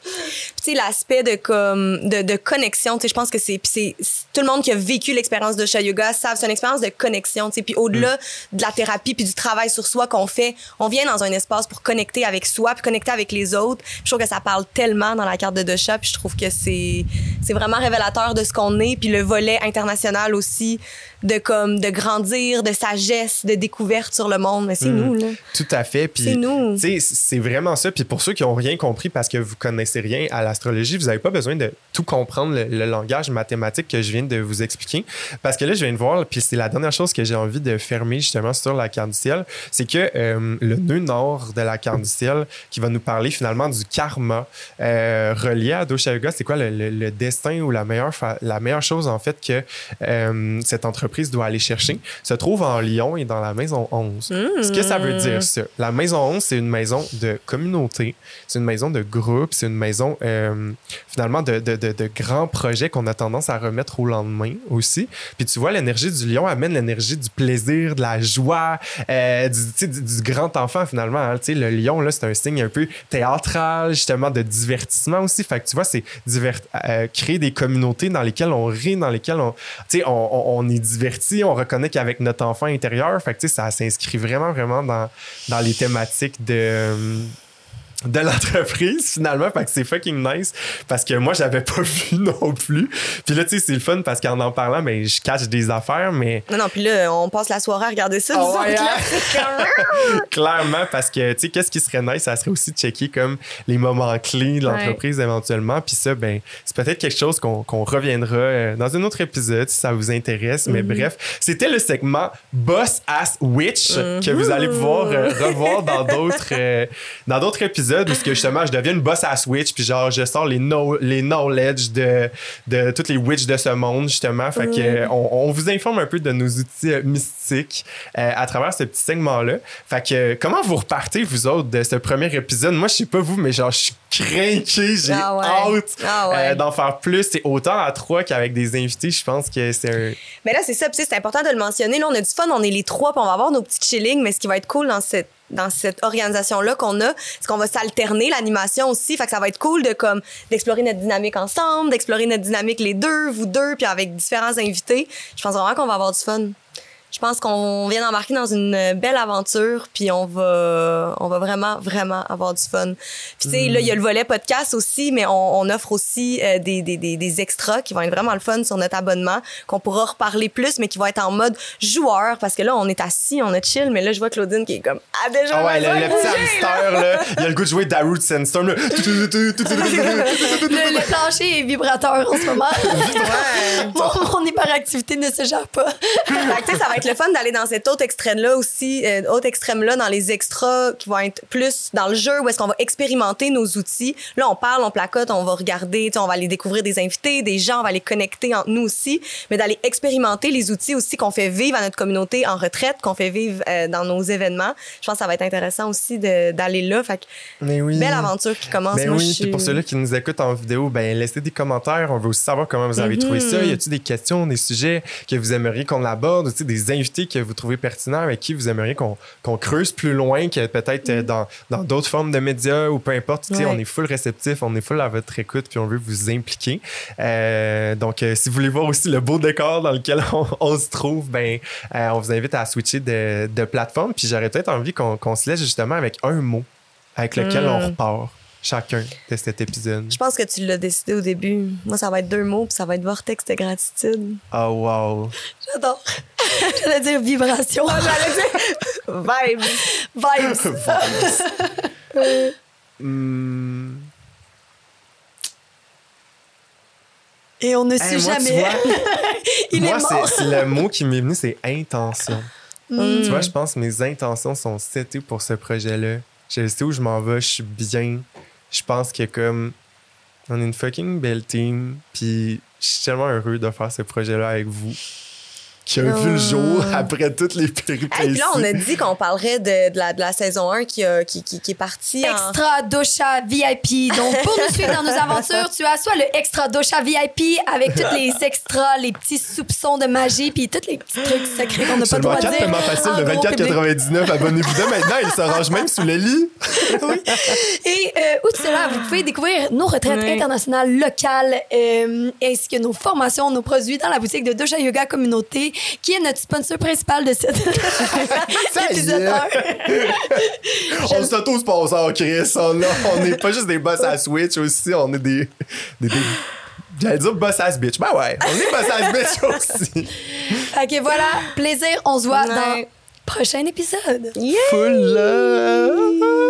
Tu sais, l'aspect de, comme, de, de connexion, tu sais, je pense que c'est, c'est, tout le monde qui a vécu l'expérience de Yoga savent, c'est une expérience de connexion, tu sais, puis au-delà de la thérapie puis du travail sur soi qu'on fait, on vient dans un espace pour connecter avec soi puis connecter avec les autres. Puis je trouve que ça parle tellement dans la carte de Dosha, puis je trouve que c'est, c'est vraiment révélateur de ce qu'on est, puis le volet international aussi de comme de grandir, de sagesse, de découverte sur le monde, mais c'est Mm. nous là. Tout à fait. Puis, C'est nous. tu sais, C'est vraiment ça. Puis pour ceux qui n'ont rien compris parce que vous connaissez rien à l'astrologie, vous n'avez pas besoin de tout comprendre le, le langage mathématique que je viens de vous expliquer. Parce que là, je viens de voir, puis c'est la dernière chose que j'ai envie de fermer justement sur la carte du ciel, c'est que euh, le nœud nord de la carte du ciel qui va nous parler finalement du karma euh, relié à Dosha Yoga, c'est quoi le, le- le destin ou la meilleure, la meilleure chose en fait que euh, cette entreprise doit aller chercher, se trouve en Lyon et dans la maison 11. Ce que ça veut dire, ça? La maison 11, c'est une maison de communauté, c'est une maison de groupe, c'est une maison euh, de finalement de, grands projets qu'on a tendance à remettre au lendemain aussi. Puis tu vois, l'énergie du lion amène l'énergie du plaisir, de la joie, euh, du, du, grand enfant finalement. hein. Le lion, là, c'est un signe un peu théâtral, justement, de divertissement aussi. Fait que tu vois, c'est euh, créer des communautés dans lesquelles on rit, dans lesquelles on, on, on, est diverti, on reconnaît qu'avec notre enfant intérieur. Fait que ça s'inscrit vraiment, vraiment dans, dans les thématiques de. De l'entreprise finalement. Fait que c'est fucking nice parce que moi j'avais pas vu non plus. Puis là tu sais c'est le fun parce qu'en en parlant mais je cache des affaires mais Non, non, puis là, on passe la soirée à regarder ça. Nous ouais, hein? Clairement parce que tu sais qu'est-ce qui serait nice ça serait aussi de checker comme les moments clés de l'entreprise éventuellement. Puis ça ben c'est peut-être quelque chose qu'on qu'on reviendra euh, dans un autre épisode si ça vous intéresse. Mais bref c'était le segment Boss Ass Witch que vous allez pouvoir euh, revoir dans d'autres euh, dans d'autres épisodes où ce que justement je deviens une boss ass witch puis genre je sors les know- les knowledge de de toutes les witches de ce monde justement fait que euh, on, on vous informe un peu de nos outils euh, mystiques euh, à travers ce petit segment là fait que comment vous repartez vous autres de ce premier épisode? Moi je sais pas vous mais genre je suis craqué j'ai Ah ouais. hâte Ah ouais. euh, d'en faire plus c'est autant à trois qu'avec des invités je pense que c'est un Mais là, c'est ça, c'est important de le mentionner. Là, on a du fun, on est les trois, puis on va avoir nos petits chillings, mais ce qui va être cool dans cette dans cette organisation-là qu'on a, c'est qu'on va s'alterner l'animation aussi. Fait que ça va être cool de comme d'explorer notre dynamique ensemble, d'explorer notre dynamique les deux, vous deux, puis avec différents invités. Je pense vraiment qu'on va avoir du fun. Je pense qu'on vient d'embarquer dans une belle aventure, puis on va, on va vraiment, vraiment avoir du fun. Puis tu sais, là, il y a le volet podcast aussi, mais on, on offre aussi euh, des, des, des, des extras qui vont être vraiment le fun sur notre abonnement, qu'on pourra reparler plus, mais qui vont être en mode joueur, parce que là, on est assis, on est chill, mais là, je vois Claudine qui est comme, ah, déjà, ah ouais le, le petit là. hamster là il y a le goût de jouer Darude Sandstorm là. Le, le plancher est vibrateur en ce moment. Ouais. mon, mon hyperactivité ne se gère pas. Fait que, tu sais, ça va être le fun d'aller dans cet autre extrême-là aussi, euh, autre extrême-là, dans les extras qui vont être plus dans le jeu, où est-ce qu'on va expérimenter nos outils. Là, on parle, on placote, on va regarder, on va aller découvrir des invités, des gens, on va les connecter entre nous aussi, mais d'aller expérimenter les outils aussi qu'on fait vivre à notre communauté en retraite, qu'on fait vivre euh, dans nos événements. Je pense que ça va être intéressant aussi d'aller là. Fait que, mais oui belle aventure qui commence. Moi, oui, suis- pour ceux-là qui nous écoutent en vidéo, ben laissez des commentaires. On veut aussi savoir comment vous avez trouvé Mhm. ça. Y a-t-il des questions, des sujets que vous aimeriez qu'on aborde, sais, des invités que vous trouvez pertinents, avec qui vous aimeriez qu'on qu'on creuse plus loin, que peut-être euh, dans dans d'autres formes de médias ou peu importe. Ouais. on est full réceptif, on est full à votre écoute, puis on veut vous impliquer. Euh, donc, euh, si vous voulez voir aussi le beau décor dans lequel on, on se trouve, ben euh, on vous invite à switcher de, de plateforme. Puis j'aurais peut-être envie qu'on qu'on se laisse justement avec un mot avec lequel Mm. on repart chacun de cet épisode. Je pense que tu l'as décidé au début. Moi, ça va être deux mots, puis ça va être vortex de gratitude. Oh wow. J'adore. J'allais dire vibration. Vibe. Vibes. Hmm. Et on ne Hey, sait tu jamais. vois, Il moi, est c'est- le mot qui m'est venu, c'est intention. Mm. Tu vois, je pense que mes intentions sont setées pour ce projet-là. Je sais où je m'en vais, je suis bien. Je pense que comme on est une fucking belle team, puis je suis tellement heureux de faire ce projet-là avec vous. Qui a vu le jour après toutes les péripéties. Hey, puis là, on a dit qu'on parlerait de, de la, de la saison 1 qui, a- qui, qui, qui est partie en... Extra Dosha VIP. Donc, pour nous suivre dans nos aventures, tu as soit le Extra Dosha VIP avec tous les extras, les petits soupçons de magie, puis tous les petits trucs secrets qu'on n'a pas le droit de 4 dire. paiements faciles en de gros public. 24,99. Abonnez-vous dès maintenant. Il se range même sous le lit. Et euh, outre cela, vous pouvez découvrir nos retraites internationales locales euh, ainsi que nos formations, nos produits dans la boutique de Dosha Yoga Communauté, qui est notre sponsor principal de cet Ça y épisode est. 1. On s'auto-sponsor, Chris. On on n'est pas juste des boss à Switch aussi. On est des. des, des- J'allais dire boss ass bitch. Ben ouais, on est boss ass bitch aussi. Que voilà, plaisir, on se voit Ouais. dans le prochain épisode. Yeah! Full love.